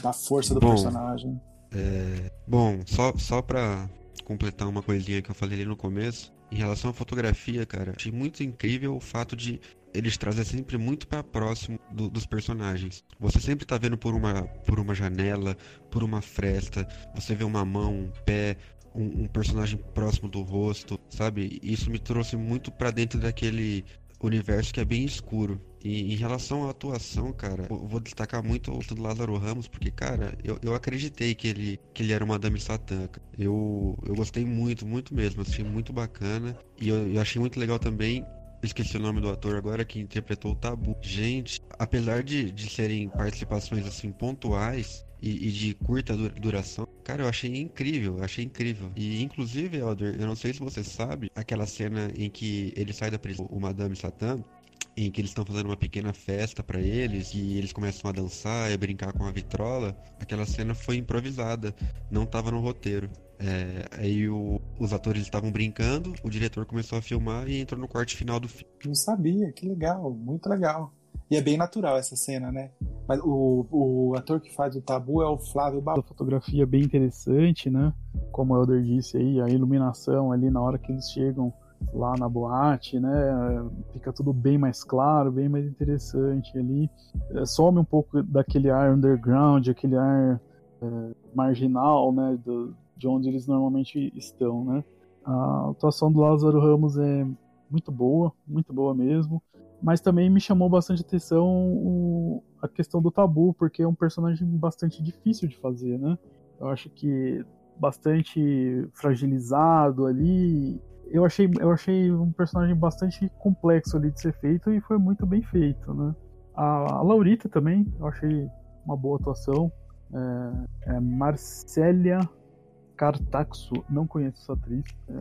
da força do bom, personagem? É, bom, só, só pra completar uma coisinha que eu falei ali no começo, em relação à fotografia, cara, achei muito incrível o fato de eles trazem sempre muito para próximo do, dos personagens. Você sempre tá vendo por uma, por uma janela, por uma fresta, você vê uma mão, um pé, um, um personagem próximo do rosto, sabe? Isso me trouxe muito para dentro daquele universo que é bem escuro. E em relação à atuação, cara, eu vou destacar muito o do Lázaro Ramos, porque, cara, eu, eu acreditei que ele, que ele era uma Madame Satã. Eu, eu gostei muito, muito mesmo. Achei muito bacana. E eu, eu achei muito legal também esqueci o nome do ator agora que interpretou o Tabu. Gente, apesar de, de serem participações assim pontuais e, e, de curta duração, cara, eu achei incrível, achei incrível. E inclusive, Elder, eu não sei se você sabe, aquela cena em que ele sai da prisão, o Madame Satã, em que eles estão fazendo uma pequena festa para eles e eles começam a dançar e brincar com a vitrola, aquela cena foi improvisada, não estava no roteiro. É, aí o, os atores estavam brincando, o diretor começou a filmar e entrou no corte final do filme. Não sabia, que legal, muito legal. E é bem natural essa cena, né? Mas o, o ator que faz o tabu é o Flávio. A fotografia bem interessante, né? Como o Elder disse aí, a iluminação ali na hora que eles chegam lá na boate, né? Fica tudo bem mais claro, bem mais interessante ali. É, some um pouco daquele ar underground, aquele ar é, marginal, né? Do, de onde eles normalmente estão, né? A atuação do Lázaro Ramos é muito boa, muito boa mesmo. Mas também me chamou bastante atenção o, a questão do tabu, porque é um personagem bastante difícil de fazer, né? Eu acho que bastante fragilizado ali. Eu achei, eu achei um personagem bastante complexo ali de ser feito e foi muito bem feito, né? A, a Laurita também, eu achei uma boa atuação. É, é Marcélia Cartaxo, não conheço essa atriz, é,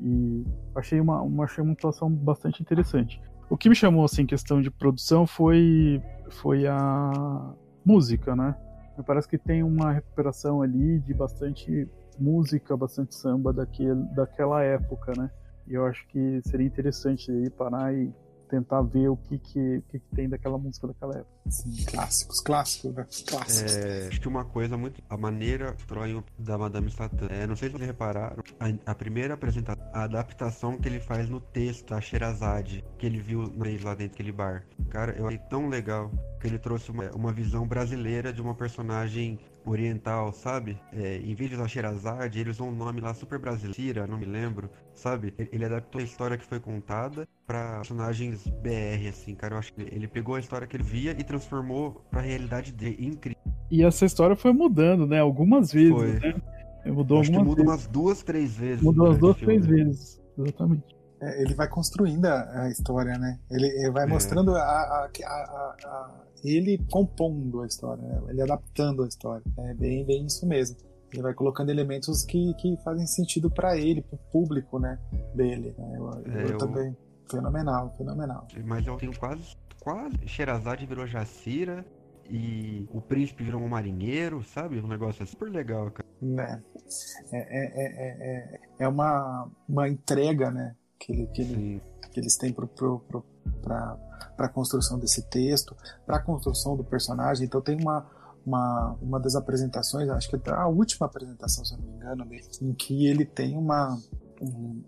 e achei uma, uma, achei uma atuação bastante interessante. O que me chamou, assim, questão de produção foi, foi a música, né? Me parece que tem uma recuperação ali de bastante música, bastante samba daquele, daquela época, né? E eu acho que seria interessante aí parar e tentar ver o que, que, que, tem daquela música daquela época. Sim, clássicos, clássicos, né? Clássicos. É, acho que uma coisa muito. A maneira Troy da Madame Satã. É, não sei se vocês repararam, a, a, primeira apresentação, a adaptação que ele faz no texto, a Sherazade, que ele viu lá dentro daquele bar. Cara, eu achei tão legal que ele trouxe uma, uma visão brasileira de uma personagem oriental, sabe? É, em vez de usar Sherazade, ele usou um nome lá super brasileiro, não me lembro, sabe? Ele adaptou a história que foi contada para personagens BR, assim, cara. Eu acho que ele pegou a história que ele via e transformou pra realidade dele. Incrível. E essa história foi mudando, né? Algumas vezes, foi. né? Mudou acho algumas que muda vezes. umas duas, três vezes. Mudou umas duas, três vezes. Exatamente. É, ele vai construindo a, a, história, né? Ele, ele vai é. mostrando a, a, a, ele compondo a história, né? ele adaptando a história. É bem, bem isso mesmo. Ele vai colocando elementos que, que fazem sentido para ele, para o público, né? Dele. Né? Eu, é, eu, eu, também. Fenomenal, fenomenal. Mas eu tenho quase, quase. Sherazade virou Jacira e o príncipe virou um marinheiro, sabe? Um negócio super legal, cara. Né? É, é, é, é, é uma, uma entrega, né? Que, ele, que, ele, que eles têm para a construção desse texto, para a construção do personagem. Então tem uma, uma, uma das apresentações, acho que é a última apresentação, se eu não me engano, em que ele tem uma,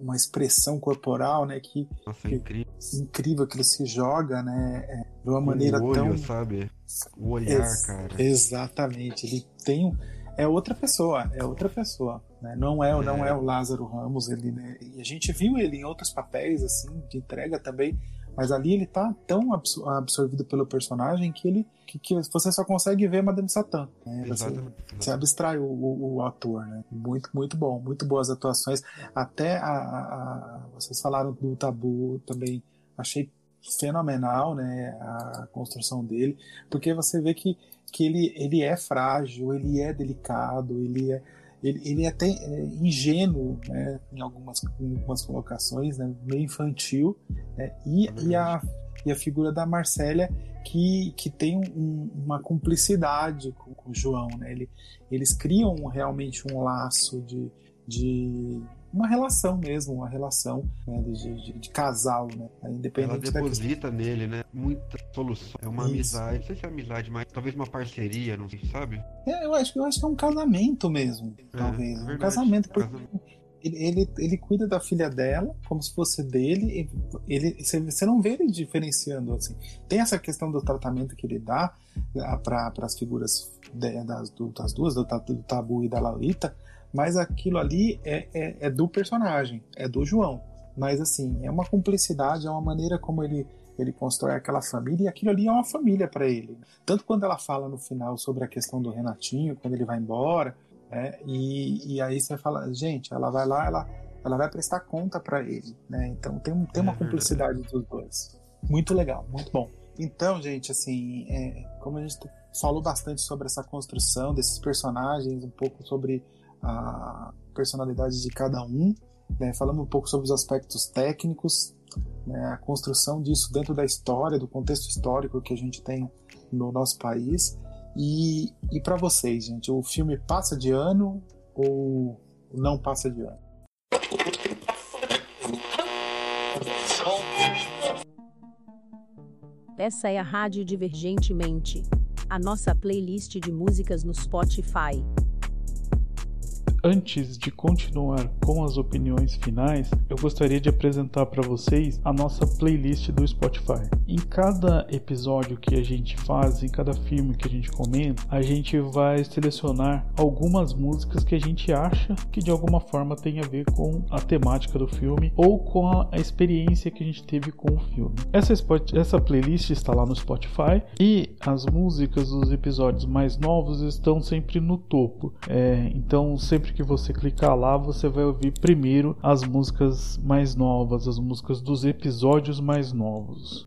uma expressão corporal, né, que, Nossa, que incrível. incrível que ele se joga, né, é, de uma o maneira olho, tão sabe, o olhar, Ex cara. Exatamente, ele tem é outra pessoa, é outra pessoa. Né? Não é, não é o Lázaro Ramos, ele, né? E a gente viu ele em outros papéis, assim, de entrega também, mas ali ele tá tão absorvido pelo personagem que ele que, que você só consegue ver Madame Satã. Né? Você, você, abstrai o, o, o, ator, né? Muito, muito bom, muito boas atuações. Até a, a, vocês falaram do tabu também, achei fenomenal, né? A construção dele, porque você vê que, que ele, ele é frágil, ele é delicado, ele é ele, ele é até é, ingênuo né, em, algumas, em algumas colocações, né, meio infantil, né, e, é e, a, e a figura da Marcélia que, que tem um, uma cumplicidade com, com o João. Né, ele, eles criam realmente um laço de, de uma relação mesmo, uma relação né, de, de, de, casal, né? Independente Ela deposita nele, né? Muita solução. É uma Isso. amizade, não sei se é amizade, mas talvez uma parceria, não sei, sabe? É, eu acho, eu acho que é um casamento mesmo, é, talvez. É um casamento, porque casamento. Ele, ele, ele, cuida da filha dela como se fosse dele. Ele, você não vê ele diferenciando assim. Tem essa questão do tratamento que ele dá ah, para as figuras das, das, duas, do, do Tabu e da Laurita, mas aquilo ali é, é, é, do personagem, é do João. Mas assim, é uma cumplicidade, é uma maneira como ele, ele constrói aquela família, e aquilo ali é uma família para ele. Tanto quando ela fala no final sobre a questão do Renatinho, quando ele vai embora, né? e, e aí você fala, gente, ela vai lá, ela, ela vai prestar conta para ele. Né? Então tem, tem uma é cumplicidade dos dois. Muito legal, muito bom. Então, gente, assim, é, como a gente falou bastante sobre essa construção desses personagens, um pouco sobre a personalidade de cada um, né? falando um pouco sobre os aspectos técnicos, né? a construção disso dentro da história, do contexto histórico que a gente tem no nosso país. E, e para vocês, gente, o filme passa de ano ou não passa de ano? Essa é a Rádio Divergentemente, a nossa playlist de músicas no Spotify. Antes de continuar com as opiniões finais, eu gostaria de apresentar para vocês a nossa playlist do Spotify. Em cada episódio que a gente faz, em cada filme que a gente comenta, a gente vai selecionar algumas músicas que a gente acha que de alguma forma tem a ver com a temática do filme ou com a experiência que a gente teve com o filme. Essa, essa playlist está lá no Spotify e as músicas dos episódios mais novos estão sempre no topo. É, então, sempre que você clicar lá, você vai ouvir primeiro as músicas mais novas, as músicas dos episódios mais novos.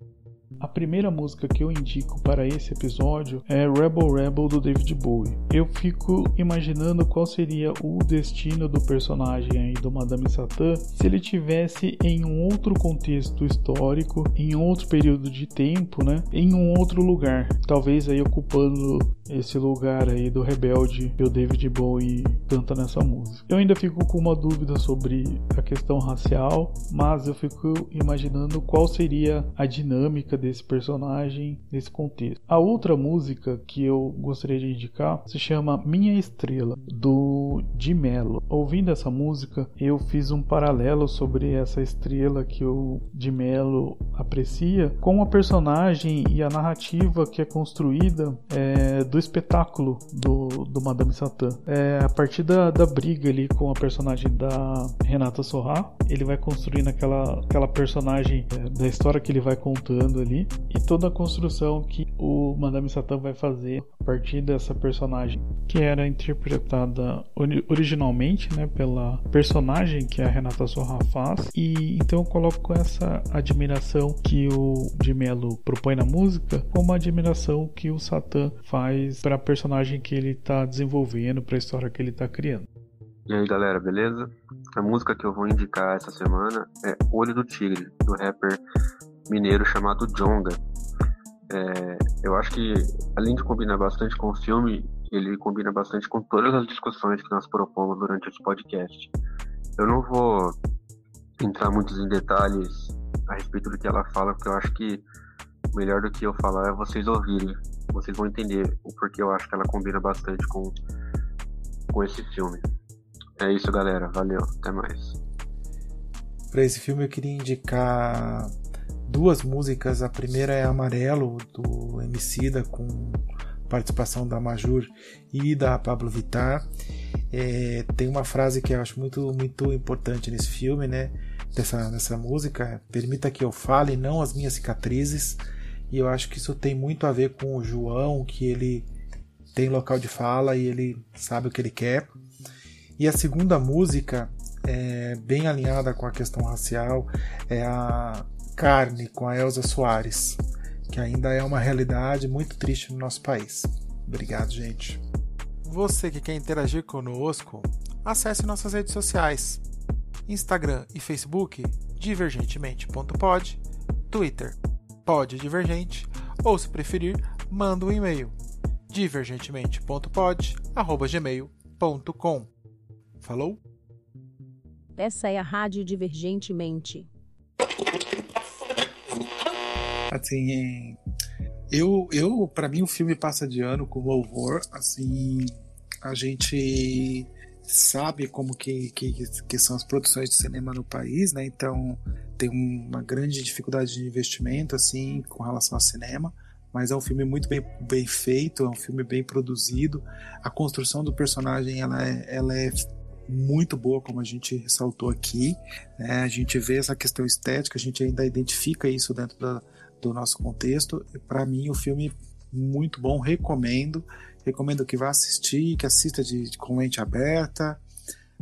A primeira música que eu indico para esse episódio é Rebel Rebel do David Bowie. Eu fico imaginando qual seria o destino do personagem aí do Madame Satã se ele tivesse em um outro contexto histórico, em outro período de tempo, né? Em um outro lugar, talvez aí ocupando esse lugar aí do rebelde que o David Bowie canta nessa música. Eu ainda fico com uma dúvida sobre a questão racial, mas eu fico imaginando qual seria a dinâmica desse personagem nesse contexto. A outra música que eu gostaria de indicar se chama Minha Estrela, do Di Mello. Ouvindo essa música, eu fiz um paralelo sobre essa estrela que o Di Mello aprecia com a personagem e a narrativa que é construída é, do espetáculo do, do Madame Satã. É, a partir da, da briga ali com a personagem da Renata Sorra, ele vai construindo aquela, aquela personagem é, da história que ele vai contando ali e toda a construção que o Madame Satã vai fazer a partir dessa personagem que era interpretada originalmente né, pela personagem que a Renata Sorra faz e então eu coloco essa admiração que o de Mello propõe na música com uma admiração que o Satã faz para a personagem que ele está desenvolvendo, para a história que ele está criando. E aí galera, beleza? A música que eu vou indicar essa semana é Olho do Tigre, do rapper mineiro chamado Jonga. É, eu acho que, além de combinar bastante com o filme, ele combina bastante com todas as discussões que nós propomos durante esse podcast. Eu não vou entrar muitos em detalhes a respeito do que ela fala, porque eu acho que melhor do que eu falar é vocês ouvirem. Vocês vão entender o porquê eu acho que ela combina bastante com, com esse filme. É isso, galera. Valeu. Até mais. Para esse filme eu queria indicar duas músicas. A primeira é Amarelo, do Emicida com participação da Majur e da Pablo Vittar. É, tem uma frase que eu acho muito, muito importante nesse filme, né? Dessa, dessa música: Permita que eu fale, não as minhas cicatrizes. E eu acho que isso tem muito a ver com o João, que ele tem local de fala e ele sabe o que ele quer. E a segunda música, é bem alinhada com a questão racial, é a Carne, com a Elza Soares, que ainda é uma realidade muito triste no nosso país. Obrigado, gente. Você que quer interagir conosco, acesse nossas redes sociais. Instagram e Facebook, divergentemente.pod, Twitter, podddivergente, ou se preferir, manda um e-mail, divergentemente.pod.gmail.com. Falou? Essa é a Rádio Divergentemente. Assim, eu, eu para mim o filme passa de ano com louvor. Assim, a gente sabe como que, que, que são as produções de cinema no país, né? Então tem uma grande dificuldade de investimento assim com relação ao cinema. Mas é um filme muito bem, bem feito, é um filme bem produzido. A construção do personagem ela é, ela é muito boa, como a gente ressaltou aqui. Né? A gente vê essa questão estética, a gente ainda identifica isso dentro da, do nosso contexto. Para mim, o filme muito bom, recomendo. Recomendo que vá assistir, que assista de, de com mente aberta.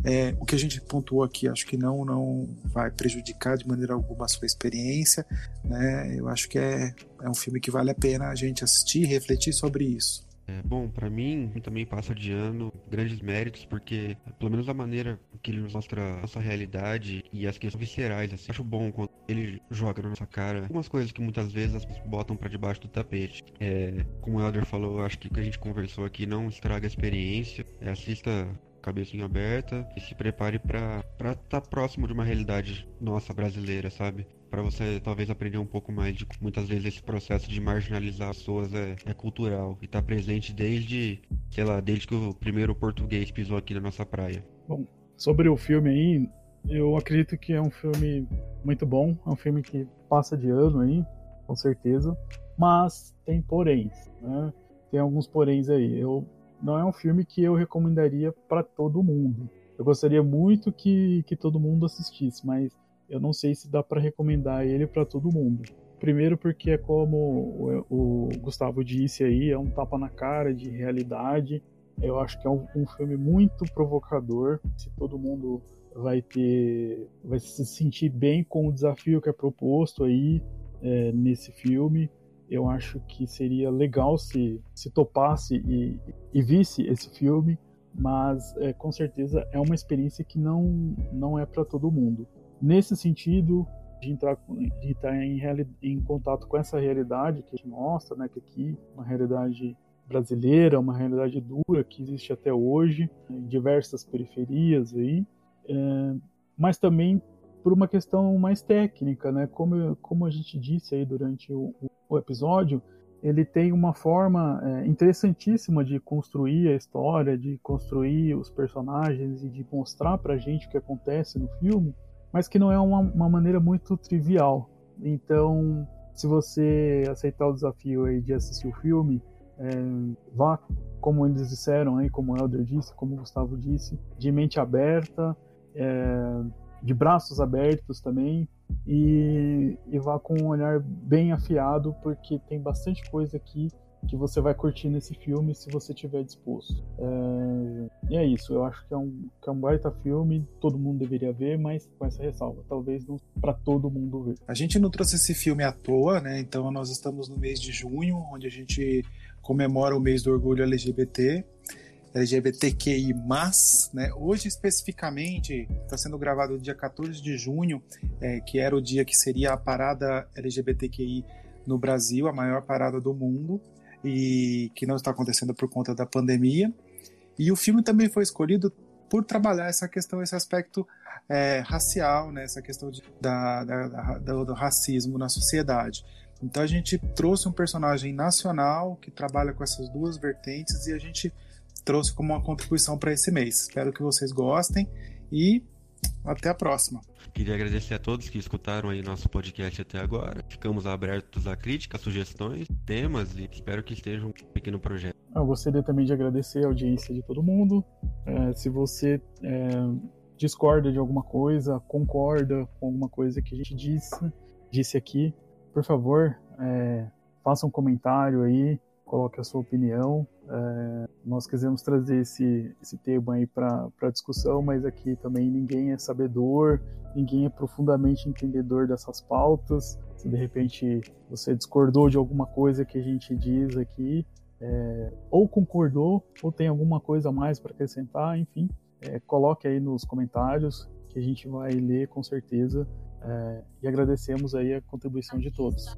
É, o que a gente pontuou aqui, acho que não, não vai prejudicar de maneira alguma a sua experiência. Né? Eu acho que é, é um filme que vale a pena a gente assistir e refletir sobre isso. É, bom, para mim também passa de ano grandes méritos, porque pelo menos a maneira que ele mostra a nossa realidade e as questões viscerais, assim, acho bom quando ele joga na nossa cara algumas coisas que muitas vezes as pessoas botam para debaixo do tapete. É, como o Elder falou, acho que o que a gente conversou aqui não estraga a experiência. É, assista cabecinha aberta e se prepare para estar tá próximo de uma realidade nossa brasileira, sabe? Para você talvez aprender um pouco mais de muitas vezes esse processo de marginalizar pessoas é, é cultural e está presente desde, sei lá, desde que o primeiro português pisou aqui na nossa praia. Bom, sobre o filme aí, eu acredito que é um filme muito bom, é um filme que passa de ano aí, com certeza, mas tem poréns, né? Tem alguns poréns aí. Eu não é um filme que eu recomendaria para todo mundo. Eu gostaria muito que, que todo mundo assistisse, mas eu não sei se dá para recomendar ele para todo mundo. Primeiro porque é como o, Gustavo disse aí, é um tapa na cara de realidade. Eu acho que é um, um filme muito provocador. Se todo mundo vai ter, vai se sentir bem com o desafio que é proposto aí é, nesse filme, eu acho que seria legal se, se topasse e, e visse esse filme, mas é, com certeza é uma experiência que não, não é para todo mundo nesse sentido de entrar de estar em, em contato com essa realidade que a gente mostra, né, que aqui uma realidade brasileira, uma realidade dura que existe até hoje em diversas periferias aí, é, mas também por uma questão mais técnica, né, como como a gente disse aí durante o, o episódio, ele tem uma forma é, interessantíssima de construir a história, de construir os personagens e de mostrar para a gente o que acontece no filme mas que não é uma, uma maneira muito trivial. Então, se você aceitar o desafio aí de assistir o filme, é, vá, como eles disseram aí, como o Elder disse, como o Gustavo disse, de mente aberta, é, de braços abertos também, e, e vá com um olhar bem afiado, porque tem bastante coisa aqui que você vai curtir nesse filme se você tiver disposto. É... E é isso, eu acho que é, um, que é um baita filme, todo mundo deveria ver, mas com essa ressalva, talvez não para todo mundo ver. A gente não trouxe esse filme à toa, né? Então nós estamos no mês de junho, onde a gente comemora o mês do orgulho LGBT. LGBTQI+, né? Hoje especificamente está sendo gravado dia 14 de junho, é, que era o dia que seria a parada LGBTQI no Brasil, a maior parada do mundo e que não está acontecendo por conta da pandemia. E o filme também foi escolhido por trabalhar essa questão, esse aspecto é, racial, né, essa questão de, da, da, da, do, do racismo na sociedade. Então a gente trouxe um personagem nacional que trabalha com essas duas vertentes e a gente trouxe como uma contribuição para esse mês. Espero que vocês gostem e até a próxima. Queria agradecer a todos que escutaram aí nosso podcast até agora. Ficamos abertos a críticas, sugestões, temas e espero que esteja um pequeno projeto. Eu gostaria também de agradecer a audiência de todo mundo. É, se você é, discorda de alguma coisa, concorda com alguma coisa que a gente disse, disse aqui, por favor, é, faça um comentário aí, coloque a sua opinião. É, nós quisemos trazer esse, esse tema aí para discussão, mas aqui também ninguém é sabedor, ninguém é profundamente entendedor dessas pautas. Se de repente você discordou de alguma coisa que a gente diz aqui, é, ou concordou, ou tem alguma coisa a mais para acrescentar, enfim, é, coloque aí nos comentários que a gente vai ler com certeza. É, e agradecemos aí a contribuição de todos.